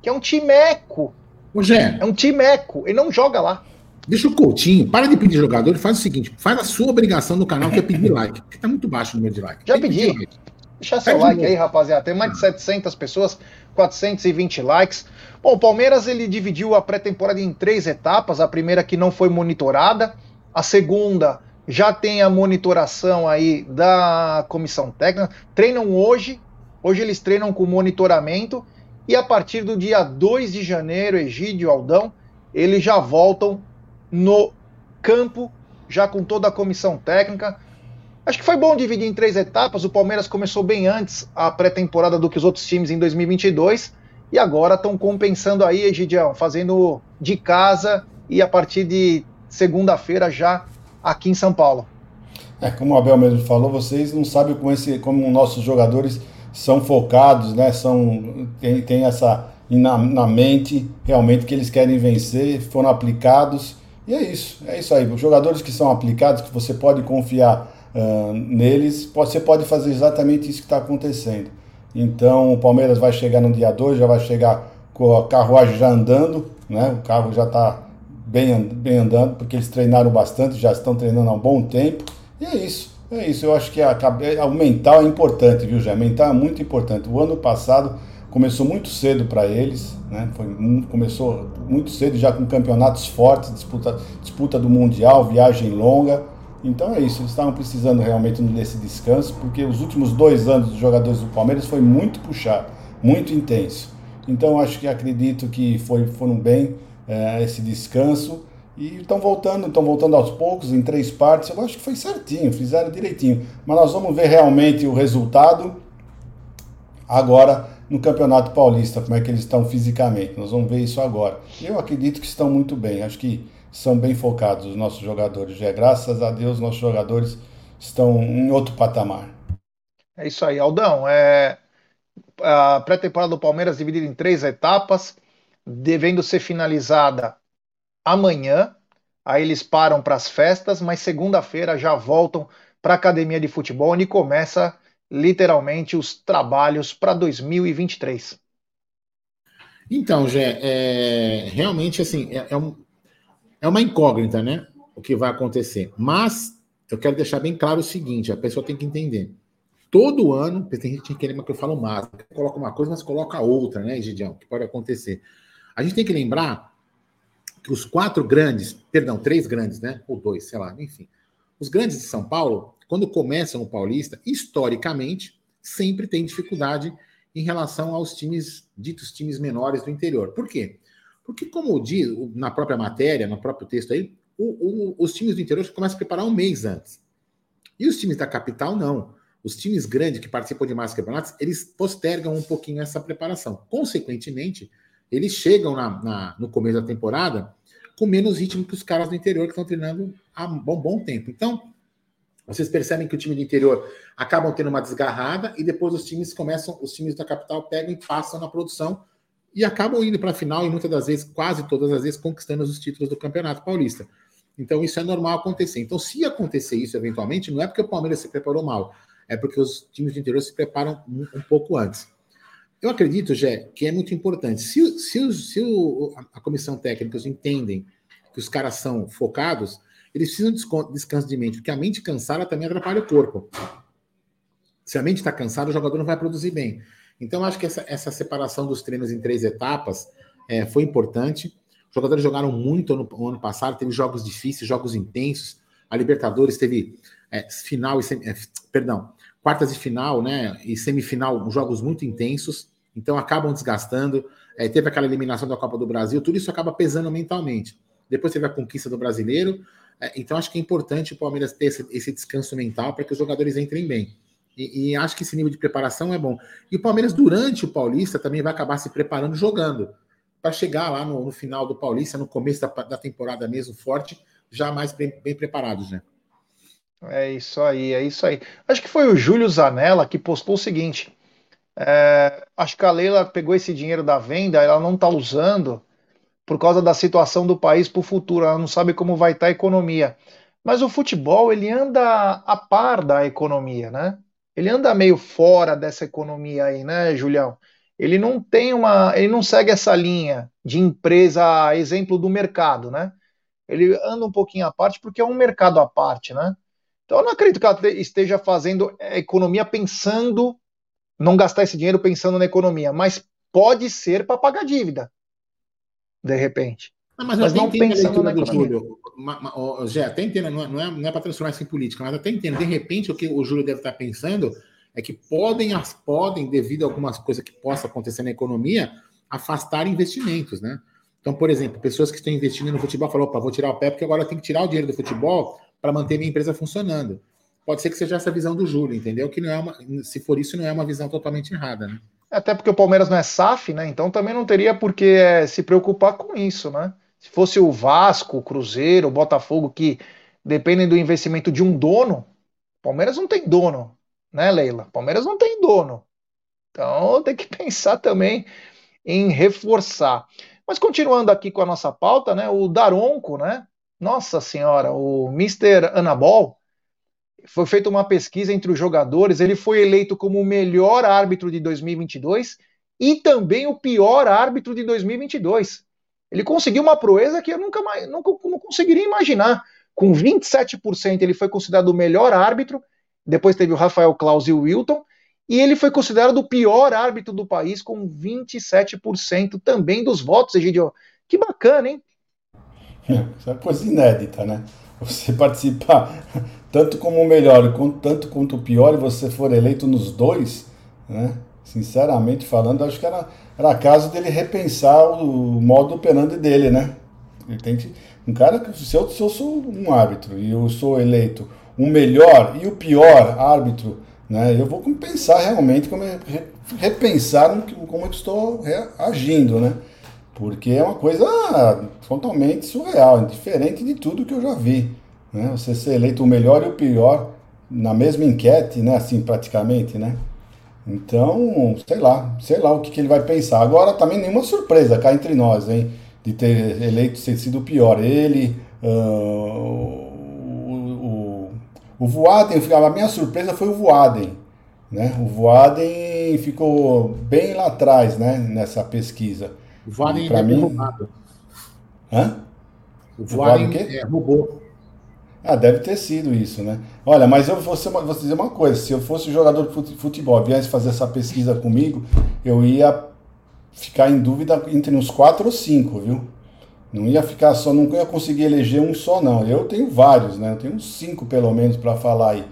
que é um timeco.
Ô, Gé.
É um timeco. Ele não joga lá.
Deixa o Coutinho, para de pedir jogador e faz o seguinte: faz a sua obrigação no canal, que é pedir like. Porque tá muito baixo o número de like.
Já pedi. Like. Deixa seu like aí, rapaziada. Tem mais de 700 pessoas, 420 likes. Bom, o Palmeiras ele dividiu a pré-temporada em três etapas. A primeira que não foi monitorada, a segunda já tem a monitoração aí da comissão técnica. Treinam hoje, hoje eles treinam com monitoramento e a partir do dia 2 de janeiro, Egídio Aldão, eles já voltam no campo, já com toda a comissão técnica. Acho que foi bom dividir em três etapas. O Palmeiras começou bem antes a pré-temporada do que os outros times em 2022 e agora estão compensando aí, Egidião, fazendo de casa e a partir de segunda-feira já aqui em São Paulo.
É, como o Abel mesmo falou, vocês não sabem como, esse, como nossos jogadores são focados, né? São, tem, tem essa na, na mente realmente que eles querem vencer, foram aplicados. E é isso, é isso aí. Os jogadores que são aplicados, que você pode confiar uh, neles, você pode fazer exatamente isso que está acontecendo. Então o Palmeiras vai chegar no dia 2, já vai chegar com a carruagem já andando, né? O carro já está bem, bem andando, porque eles treinaram bastante, já estão treinando há um bom tempo. E é isso, é isso. Eu acho que a, a, o mental é importante, viu, Jé? Mental é muito importante. O ano passado começou muito cedo para eles, né? Foi, começou muito cedo, já com campeonatos fortes, disputa, disputa do Mundial, viagem longa. Então é isso, eles estavam precisando realmente desse descanso, porque os últimos dois anos dos jogadores do Palmeiras foi muito puxado, muito intenso. Então acho que acredito que foi, foram bem é, esse descanso e estão voltando, estão voltando aos poucos em três partes. Eu acho que foi certinho, fizeram direitinho. Mas nós vamos ver realmente o resultado agora no Campeonato Paulista, como é que eles estão fisicamente. Nós vamos ver isso agora. Eu acredito que estão muito bem. Acho que são bem focados os nossos jogadores. É, graças a Deus, nossos jogadores estão em outro patamar.
É isso aí, Aldão. É, a pré-temporada do Palmeiras dividida em três etapas, devendo ser finalizada amanhã. Aí eles param para as festas, mas segunda-feira já voltam para a academia de futebol, onde começa literalmente os trabalhos para 2023.
Então, Gé, é, realmente assim, é, é, um, é uma incógnita, né? O que vai acontecer. Mas eu quero deixar bem claro o seguinte: a pessoa tem que entender. Todo ano, tem gente que lembra que eu falo mais, coloca uma coisa, mas coloca outra, né, Gidião? Que pode acontecer. A gente tem que lembrar que os quatro grandes, perdão, três grandes, né? Ou dois, sei lá, enfim. Os grandes de São Paulo, quando começam o Paulista, historicamente, sempre tem dificuldade em relação aos times, ditos times menores do interior. Por quê? Porque, como diz na própria matéria, no próprio texto aí, o, o, os times do interior começam a preparar um mês antes. E os times da capital, não. Os times grandes que participam de mais campeonatos, eles postergam um pouquinho essa preparação. Consequentemente, eles chegam na, na, no começo da temporada com menos ritmo que os caras do interior que estão treinando há um bom, bom tempo. Então, vocês percebem que o time do interior acabam tendo uma desgarrada e depois os times começam, os times da capital pegam e passam na produção e acabam indo para a final e muitas das vezes, quase todas as vezes, conquistando os títulos do Campeonato Paulista. Então, isso é normal acontecer. Então, se acontecer isso eventualmente, não é porque o Palmeiras se preparou mal, é porque os times do interior se preparam um, um pouco antes. Eu acredito, Jé, que é muito importante. Se, se, se o, a comissão técnica entendem que os caras são focados, eles precisam de descanso de mente, porque a mente cansada também atrapalha o corpo. Se a mente está cansada, o jogador não vai produzir bem. Então, acho que essa, essa separação dos treinos em três etapas é, foi importante. Os jogadores jogaram muito no, no, ano passado, teve jogos difíceis, jogos intensos. A Libertadores teve é, final e é, perdão, quartas de final, né? E semifinal, jogos muito intensos, então acabam desgastando. É, teve aquela eliminação da Copa do Brasil, tudo isso acaba pesando mentalmente. Depois teve a conquista do brasileiro. É, então acho que é importante o Palmeiras ter esse, esse descanso mental para que os jogadores entrem bem. E, e, acho que esse nível de preparação é bom. E o Palmeiras, durante o Paulista, também vai acabar se preparando jogando para chegar lá no, no, final do Paulista, no começo da, da, temporada mesmo, forte, já mais bem, bem preparados, né?
É isso aí, é isso aí. Acho que foi o Júlio Zanella que postou o seguinte: é, acho que a Leila pegou esse dinheiro da venda, ela não está usando por causa da situação do país para o futuro, ela não sabe como vai estar tá a economia. Mas o futebol ele anda a par da economia, né? Ele anda meio fora dessa economia aí, né, Julião? ele não tem uma, ele não segue essa linha de empresa, exemplo do mercado, né? Ele anda um pouquinho à parte porque é um mercado à parte, né? Então eu não acredito que ela esteja fazendo economia pensando, não gastar esse dinheiro pensando na economia, mas pode ser para pagar dívida, de repente.
Ah, mas, mas não pensando na economia. Júlio, Zé, até entendo, não é, não é, é para transformar isso em política, mas até entendo. De repente, o que o Júlio deve estar pensando é que podem, podem, devido a algumas coisas que possa acontecer na economia, afastar investimentos, né? Então, por exemplo, pessoas que estão investindo no futebol falam, opa, vou tirar o pé porque agora tem que tirar o dinheiro do futebol para manter minha empresa funcionando. Pode ser que seja essa visão do Júlio, entendeu? Que não é uma, se for isso, não é uma visão totalmente errada, né?
Até porque o Palmeiras não é SAF, né? Então também não teria por que é, se preocupar com isso, né? Se fosse o Vasco, o Cruzeiro, o Botafogo, que dependem do investimento de um dono, Palmeiras não tem dono né, Leila? Palmeiras não tem dono. Então tem que pensar também em reforçar. Mas continuando aqui com a nossa pauta, né, o Daronco, né? Nossa senhora, o Mr. Anabol foi feita uma pesquisa entre os jogadores, ele foi eleito como o melhor árbitro de 2022 e também o pior árbitro de 2022. Ele conseguiu uma proeza que eu nunca mais nunca, não conseguiria imaginar. Com 27% ele foi considerado o melhor árbitro depois teve o Rafael Claus e o Wilton, e ele foi considerado o pior árbitro do país, com 27% também dos votos, Egidio. Que bacana, hein?
É coisa inédita, né? Você participar tanto como o melhor, tanto quanto o pior, e você for eleito nos dois, né? Sinceramente falando, acho que era, era caso dele repensar o modo operando dele, né? Ele tem que, um cara que, se eu, se eu sou um árbitro e eu sou eleito o melhor e o pior árbitro, né, eu vou pensar realmente, como é, repensar como eu estou agindo, né? Porque é uma coisa totalmente surreal, diferente de tudo que eu já vi. Né? Você ser eleito o melhor e o pior na mesma enquete, né? Assim, praticamente, né? Então, sei lá, sei lá o que, que ele vai pensar. Agora também nenhuma surpresa cá entre nós, hein? De ter eleito ter sido o pior. Ele, uh, O Voaden, a minha surpresa foi o Voaden. Né? O Voaden ficou bem lá atrás né? nessa pesquisa.
O Voaden para mim roubado.
Hã?
O Voaden é, roubou.
Ah, deve ter sido isso, né? Olha, mas eu vou, ser vou dizer uma coisa: se eu fosse jogador de futebol, viesse fazer essa pesquisa comigo, eu ia ficar em dúvida entre uns quatro ou cinco, viu? Não ia ficar só, não ia conseguir eleger um só, não. Eu tenho vários, né? Eu tenho uns cinco pelo menos para falar aí.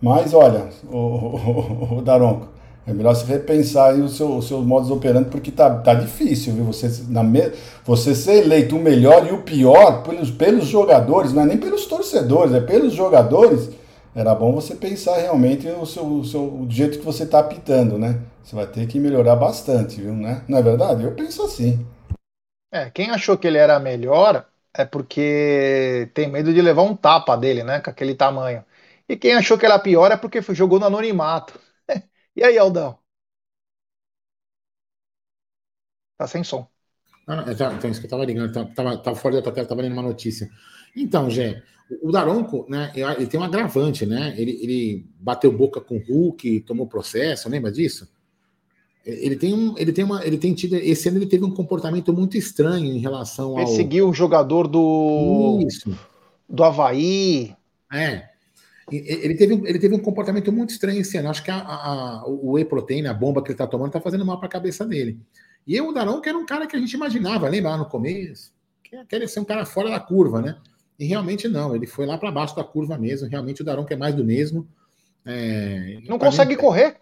Mas olha, o, o, o, Daronco, é melhor você repensar aí os seus modos operando, porque tá, tá difícil, viu? Você, na me, você ser eleito o melhor e o pior pelos, pelos jogadores, não é nem pelos torcedores, é pelos jogadores. Era bom você pensar realmente o seu, o seu o jeito que você está apitando, né? Você vai ter que melhorar bastante, viu? Né? Não é verdade? Eu penso assim.
É, quem achou que ele era melhor é porque tem medo de levar um tapa dele, né? Com aquele tamanho. E quem achou que era pior é porque jogou no anonimato. E aí, Aldão? Tá sem som.
Ah, então, então, isso que eu tava ligando, tava, tava fora da tua tela, tava lendo uma notícia. Então, Gê, o Daronco, né, ele tem um agravante, né? Ele, ele bateu boca com o Hulk, tomou processo, lembra disso? Ele tem, um, ele tem uma, ele tem tido, esse ano ele teve um comportamento muito estranho em relação
ao. Perseguiu um jogador do Isso. do Havaí.
É. Ele teve, ele teve um comportamento muito estranho esse ano. Acho que a, a, o whey protein, a bomba que ele tá tomando, tá fazendo mal para a cabeça dele. E o Darão, que era um cara que a gente imaginava, lembra lá no começo, que queria ser um cara fora da curva, né? E realmente não, ele foi lá para baixo da curva mesmo. Realmente o Darão que é mais do mesmo. É,
não consegue mim, correr.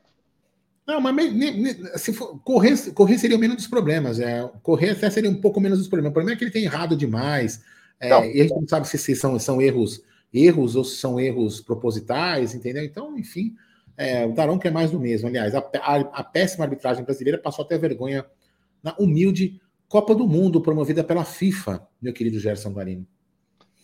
Não, mas me, me, se for, correr, correr seria o menos dos problemas. É, correr até seria um pouco menos dos problemas. O problema é que ele tem errado demais. É, e a gente não sabe se, se são, são erros erros ou se são erros propositais, entendeu? Então, enfim, é, o Daronco é mais do mesmo. Aliás, a, a, a, péssima arbitragem brasileira passou até vergonha na humilde Copa do Mundo promovida pela FIFA, meu querido Gerson Guarino.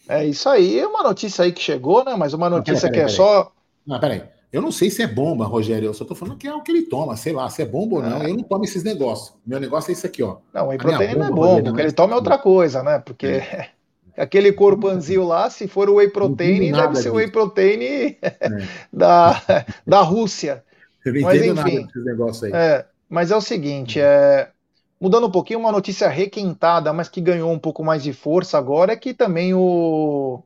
É isso aí, é uma notícia aí que chegou, né? Mas uma notícia peraí, peraí, que é peraí. só.
Não, peraí. Eu não sei se é bomba, Rogério. Eu só tô falando que é o que ele toma, sei lá, se é bomba ou não. É. Eu não tomo esses negócios. Meu negócio é isso aqui, ó.
Não, o proteína não é bomba, o que ele toma é outra coisa, né? Porque é. aquele corpanzil lá, se for o whey protein, deve ser o whey protein é. da, da Rússia.
Eu não mas, enfim, nada.
É, mas é o seguinte, é, mudando um pouquinho, uma notícia requentada, mas que ganhou um pouco mais de força agora, é que também o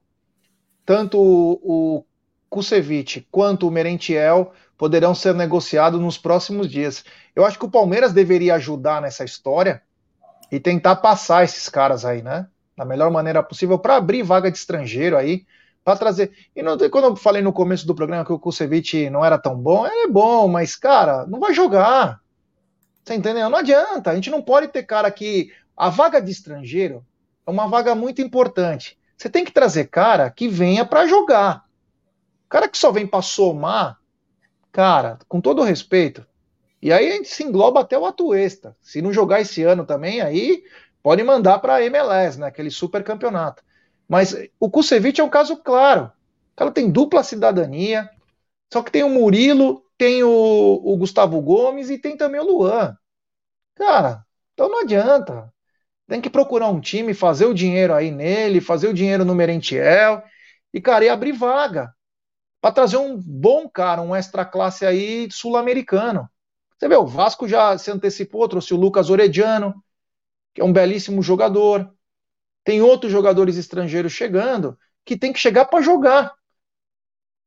tanto o Kusevich quanto o Merentiel poderão ser negociados nos próximos dias. Eu acho que o Palmeiras deveria ajudar nessa história e tentar passar esses caras aí, né? Da melhor maneira possível para abrir vaga de estrangeiro aí, para trazer. E não, quando eu falei no começo do programa que o Kusevich não era tão bom, ele é bom, mas cara, não vai jogar. Você entendeu? Não adianta. A gente não pode ter cara que a vaga de estrangeiro é uma vaga muito importante. Você tem que trazer cara que venha para jogar cara que só vem para somar, cara, com todo respeito, e aí a gente se engloba até o Atuesta. Se não jogar esse ano também, aí pode mandar para a MLS, né, aquele super campeonato. Mas o Kusevich é um caso claro. O cara tem dupla cidadania, só que tem o Murilo, tem o, o Gustavo Gomes e tem também o Luan. Cara, então não adianta. Tem que procurar um time, fazer o dinheiro aí nele, fazer o dinheiro no Merentiel e, cara, e abrir vaga para trazer um bom cara, um extra classe aí sul-americano. Você vê, o Vasco já se antecipou, trouxe o Lucas Orediano, que é um belíssimo jogador. Tem outros jogadores estrangeiros chegando que tem que chegar para jogar.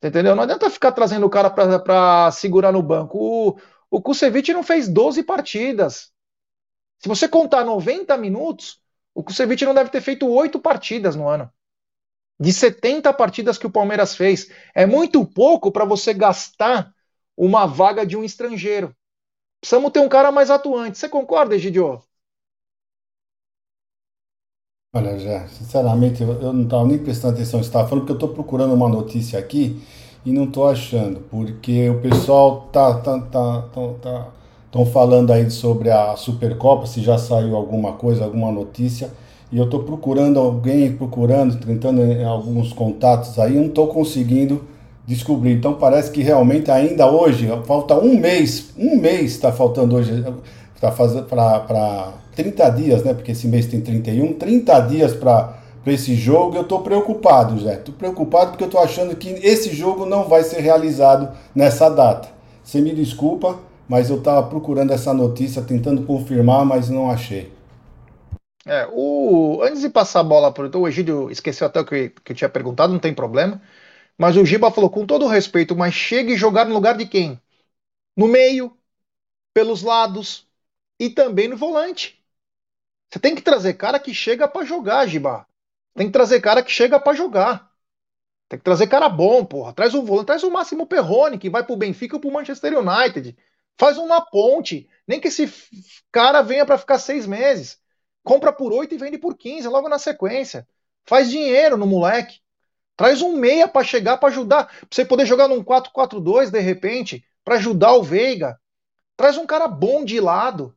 Entendeu? Não adianta ficar trazendo o cara para segurar no banco. O, o Kusevich não fez 12 partidas. Se você contar 90 minutos, o Kusevich não deve ter feito 8 partidas no ano de 70 partidas que o Palmeiras fez. É muito pouco para você gastar uma vaga de um estrangeiro. Precisamos ter um cara mais atuante. Você concorda, Egidio?
Olha, já, sinceramente, eu não estava nem prestando atenção, estava falando porque eu estou procurando uma notícia aqui e não estou achando, porque o pessoal tá tá tá tá, tá estão falando aí sobre a Supercopa, se já saiu alguma coisa, alguma notícia e eu estou procurando alguém, procurando, tentando alguns contatos aí, não estou conseguindo descobrir. Então parece que realmente ainda hoje, falta um mês, um mês está faltando hoje para 30 dias, né? Porque esse mês tem 31, 30 dias para esse jogo. Eu estou preocupado, Zé. Estou preocupado porque eu estou achando que esse jogo não vai ser realizado nessa data. Você me desculpa, mas eu estava procurando essa notícia, tentando confirmar, mas não achei.
É, o... Antes de passar a bola para o Egídio, esqueceu até o que, que eu tinha perguntado, não tem problema. Mas o Giba falou, com todo respeito, mas chega e jogar no lugar de quem? No meio, pelos lados e também no volante. Você tem que trazer cara que chega para jogar, Giba. Tem que trazer cara que chega para jogar. Tem que trazer cara bom, porra. Traz um volante, traz o Máximo Perrone, que vai pro Benfica ou pro Manchester United. Faz um na ponte. Nem que esse cara venha para ficar seis meses. Compra por oito e vende por 15 logo na sequência. Faz dinheiro no moleque. Traz um meia para chegar, para ajudar. Pra você poder jogar num 4-4-2 de repente, para ajudar o Veiga. Traz um cara bom de lado.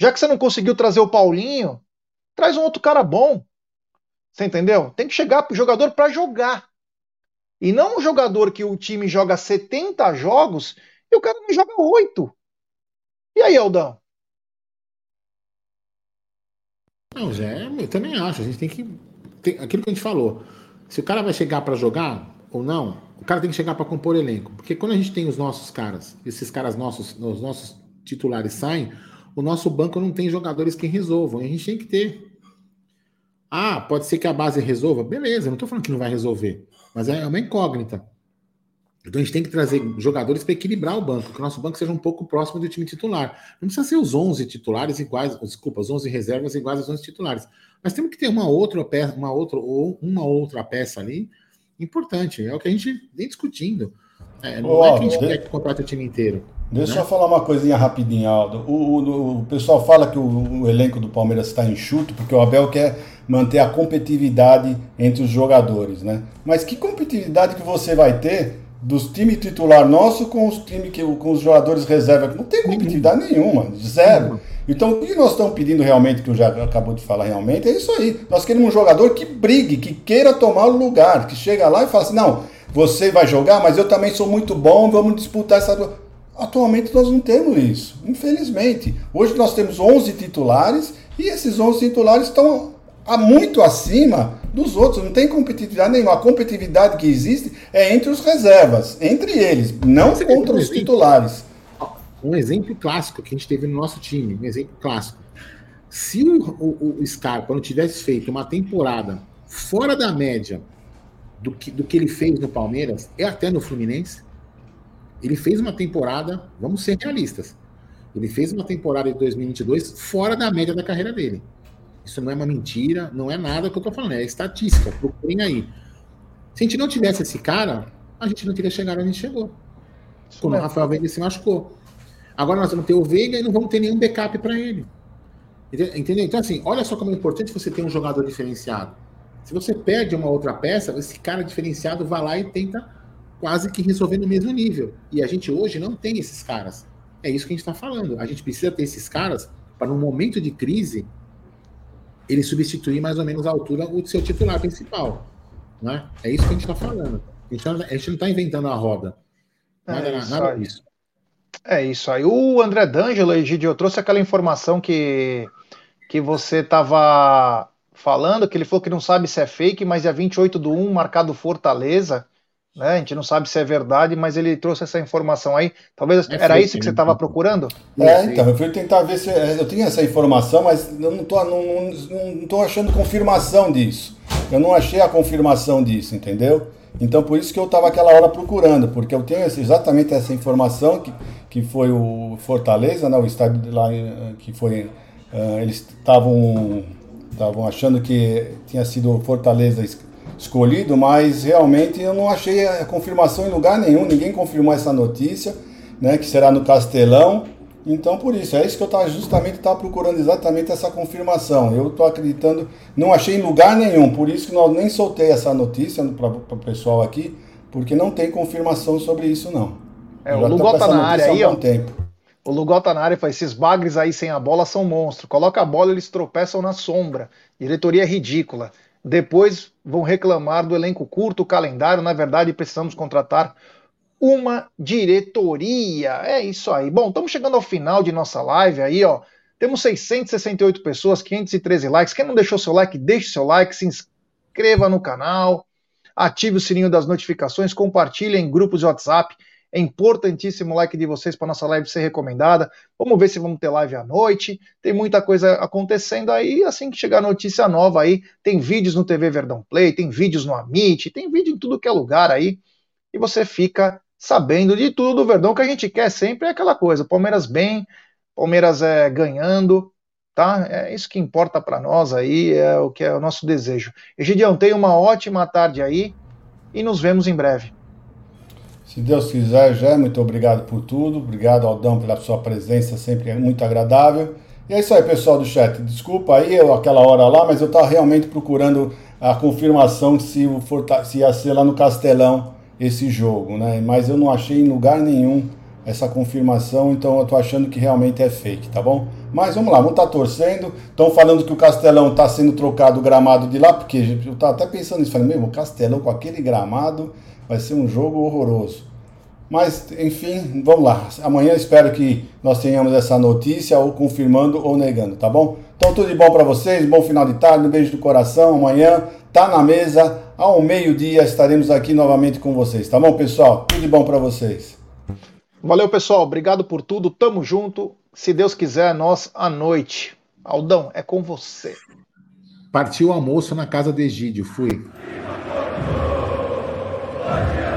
Já que você não conseguiu trazer o Paulinho, traz um outro cara bom. Você entendeu? Tem que chegar pro jogador para jogar. E não um jogador que o time joga 70 jogos e o cara não joga 8. E aí, Aldão?
Não, Zé, eu também acho. A gente tem que. Tem, aquilo que a gente falou. Se o cara vai chegar para jogar ou não, o cara tem que chegar para compor elenco. Porque quando a gente tem os nossos caras, esses caras nossos, os nossos titulares saem, o nosso banco não tem jogadores que resolvam. A gente tem que ter. Ah, pode ser que a base resolva? Beleza, não estou falando que não vai resolver. Mas é uma incógnita. Então a gente tem que trazer jogadores para equilibrar o banco, que o nosso banco seja um pouco próximo do time titular. Não precisa ser os 11 titulares iguais, desculpa, os 11 reservas iguais aos 11 titulares. Mas temos que ter uma outra peça, uma outra ou uma outra peça ali importante. É o que a gente vem discutindo. É, não é que a gente quer que contrate o time inteiro.
Deixa né? eu falar uma coisinha rapidinho, Aldo. O, o, o pessoal fala que o, o, elenco do Palmeiras está enxuto porque o Abel quer manter a competitividade entre os jogadores, né? Mas que competitividade que você vai ter dos times titular nosso com os times que com os jogadores reserva? Não tem competitividade nenhuma, zero. Então, o que nós estamos pedindo realmente, que eu já acabou de falar realmente, é isso aí. Nós queremos um jogador que brigue, que queira tomar o lugar, que chega lá e fala assim: não, você vai jogar, mas eu também sou muito bom, vamos disputar essa. Atualmente nós não temos isso, infelizmente. Hoje nós temos 11 titulares e esses 11 titulares estão muito acima dos outros, não tem competitividade nenhuma. A competitividade que existe é entre os reservas, entre eles, não contra os titulares
um exemplo clássico que a gente teve no nosso time, um exemplo clássico. Se o, o, o Scar, quando tivesse feito uma temporada fora da média do que, do que ele fez no Palmeiras, e até no Fluminense, ele fez uma temporada, vamos ser realistas, ele fez uma temporada de 2022 fora da média da carreira dele. Isso não é uma mentira, não é nada que eu tô falando, é estatística, procurem aí. Se a gente não tivesse esse cara, a gente não teria chegado onde a gente chegou. Como o Rafael Veiga se machucou. Agora nós vamos ter o Veiga e não vamos ter nenhum backup para ele. Entendeu? Então, assim, olha só como é importante você ter um jogador diferenciado. Se você perde uma outra peça, esse cara diferenciado vai lá e tenta quase que resolver no mesmo nível. E a gente hoje não tem esses caras. É isso que a gente está falando. A gente precisa ter esses caras para, num momento de crise, ele substituir mais ou menos a altura o seu titular principal. Não é? isso que a gente está falando. A gente, a gente não está inventando a roda. Nada, é nada disso.
É isso aí. O André D'Angelo, Egidio, trouxe aquela informação que, que você estava falando, que ele falou que não sabe se é fake, mas é 28 do 1, marcado Fortaleza. Né? A gente não sabe se é verdade, mas ele trouxe essa informação aí. Talvez é era fake, isso que você estava né? procurando?
É, então, eu fui tentar ver se. Eu tinha essa informação, mas eu não estou não, não, não tô achando confirmação disso. Eu não achei a confirmação disso, entendeu? Então por isso que eu estava aquela hora procurando, porque eu tenho exatamente essa informação que, que foi o Fortaleza, né, o estádio lá eh, que foi. Uh, eles estavam estavam achando que tinha sido o Fortaleza escolhido, mas realmente eu não achei a confirmação em lugar nenhum, ninguém confirmou essa notícia, né, que será no Castelão. Então, por isso, é isso que eu estava justamente tava procurando exatamente essa confirmação. Eu estou acreditando, não achei em lugar nenhum, por isso que nós nem soltei essa notícia para o pessoal aqui, porque não tem confirmação sobre isso, não.
É, o Lugol tá na área aí, ó. Tempo. O Lugol tá na área e fala: esses bagres aí sem a bola são monstros. Coloca a bola, eles tropeçam na sombra. Diretoria é ridícula. Depois vão reclamar do elenco curto, o calendário. Na verdade, precisamos contratar uma diretoria. É isso aí. Bom, estamos chegando ao final de nossa live aí, ó. Temos 668 pessoas, 513 likes. Quem não deixou seu like, deixe seu like, se inscreva no canal, ative o sininho das notificações, compartilhe em grupos de WhatsApp. É importantíssimo o like de vocês para nossa live ser recomendada. Vamos ver se vamos ter live à noite. Tem muita coisa acontecendo aí. Assim que chegar notícia nova aí, tem vídeos no TV Verdão Play, tem vídeos no Amit, tem vídeo em tudo que é lugar aí. E você fica sabendo de tudo do Verdão que a gente quer sempre é aquela coisa. Palmeiras bem, Palmeiras é, ganhando, tá? É isso que importa para nós aí, é o que é o nosso desejo. Egidião, tenha uma ótima tarde aí e nos vemos em breve.
Se Deus quiser, já muito obrigado por tudo. Obrigado, Aldão, pela sua presença, sempre é muito agradável. E é isso aí, pessoal do chat. Desculpa aí eu, aquela hora lá, mas eu estava realmente procurando a confirmação se, se ia ser lá no Castelão esse jogo, né? Mas eu não achei em lugar nenhum essa confirmação, então eu tô achando que realmente é fake, tá bom? Mas vamos lá, vamos estar tá torcendo. Estão falando que o Castelão está sendo trocado o gramado de lá, porque eu estava até pensando nisso, falei, mesmo, o Castelão com aquele gramado vai ser um jogo horroroso. Mas, enfim, vamos lá. Amanhã espero que nós tenhamos essa notícia, ou confirmando ou negando, tá bom? Então, tudo de bom para vocês, bom final de tarde, um beijo do coração. Amanhã tá na mesa, ao meio-dia estaremos aqui novamente com vocês, tá bom, pessoal? Tudo de bom para vocês.
Valeu, pessoal. Obrigado por tudo. Tamo junto. Se Deus quiser, nós à noite. Aldão, é com você.
Partiu o almoço na casa de Egídio. Fui. Yeah.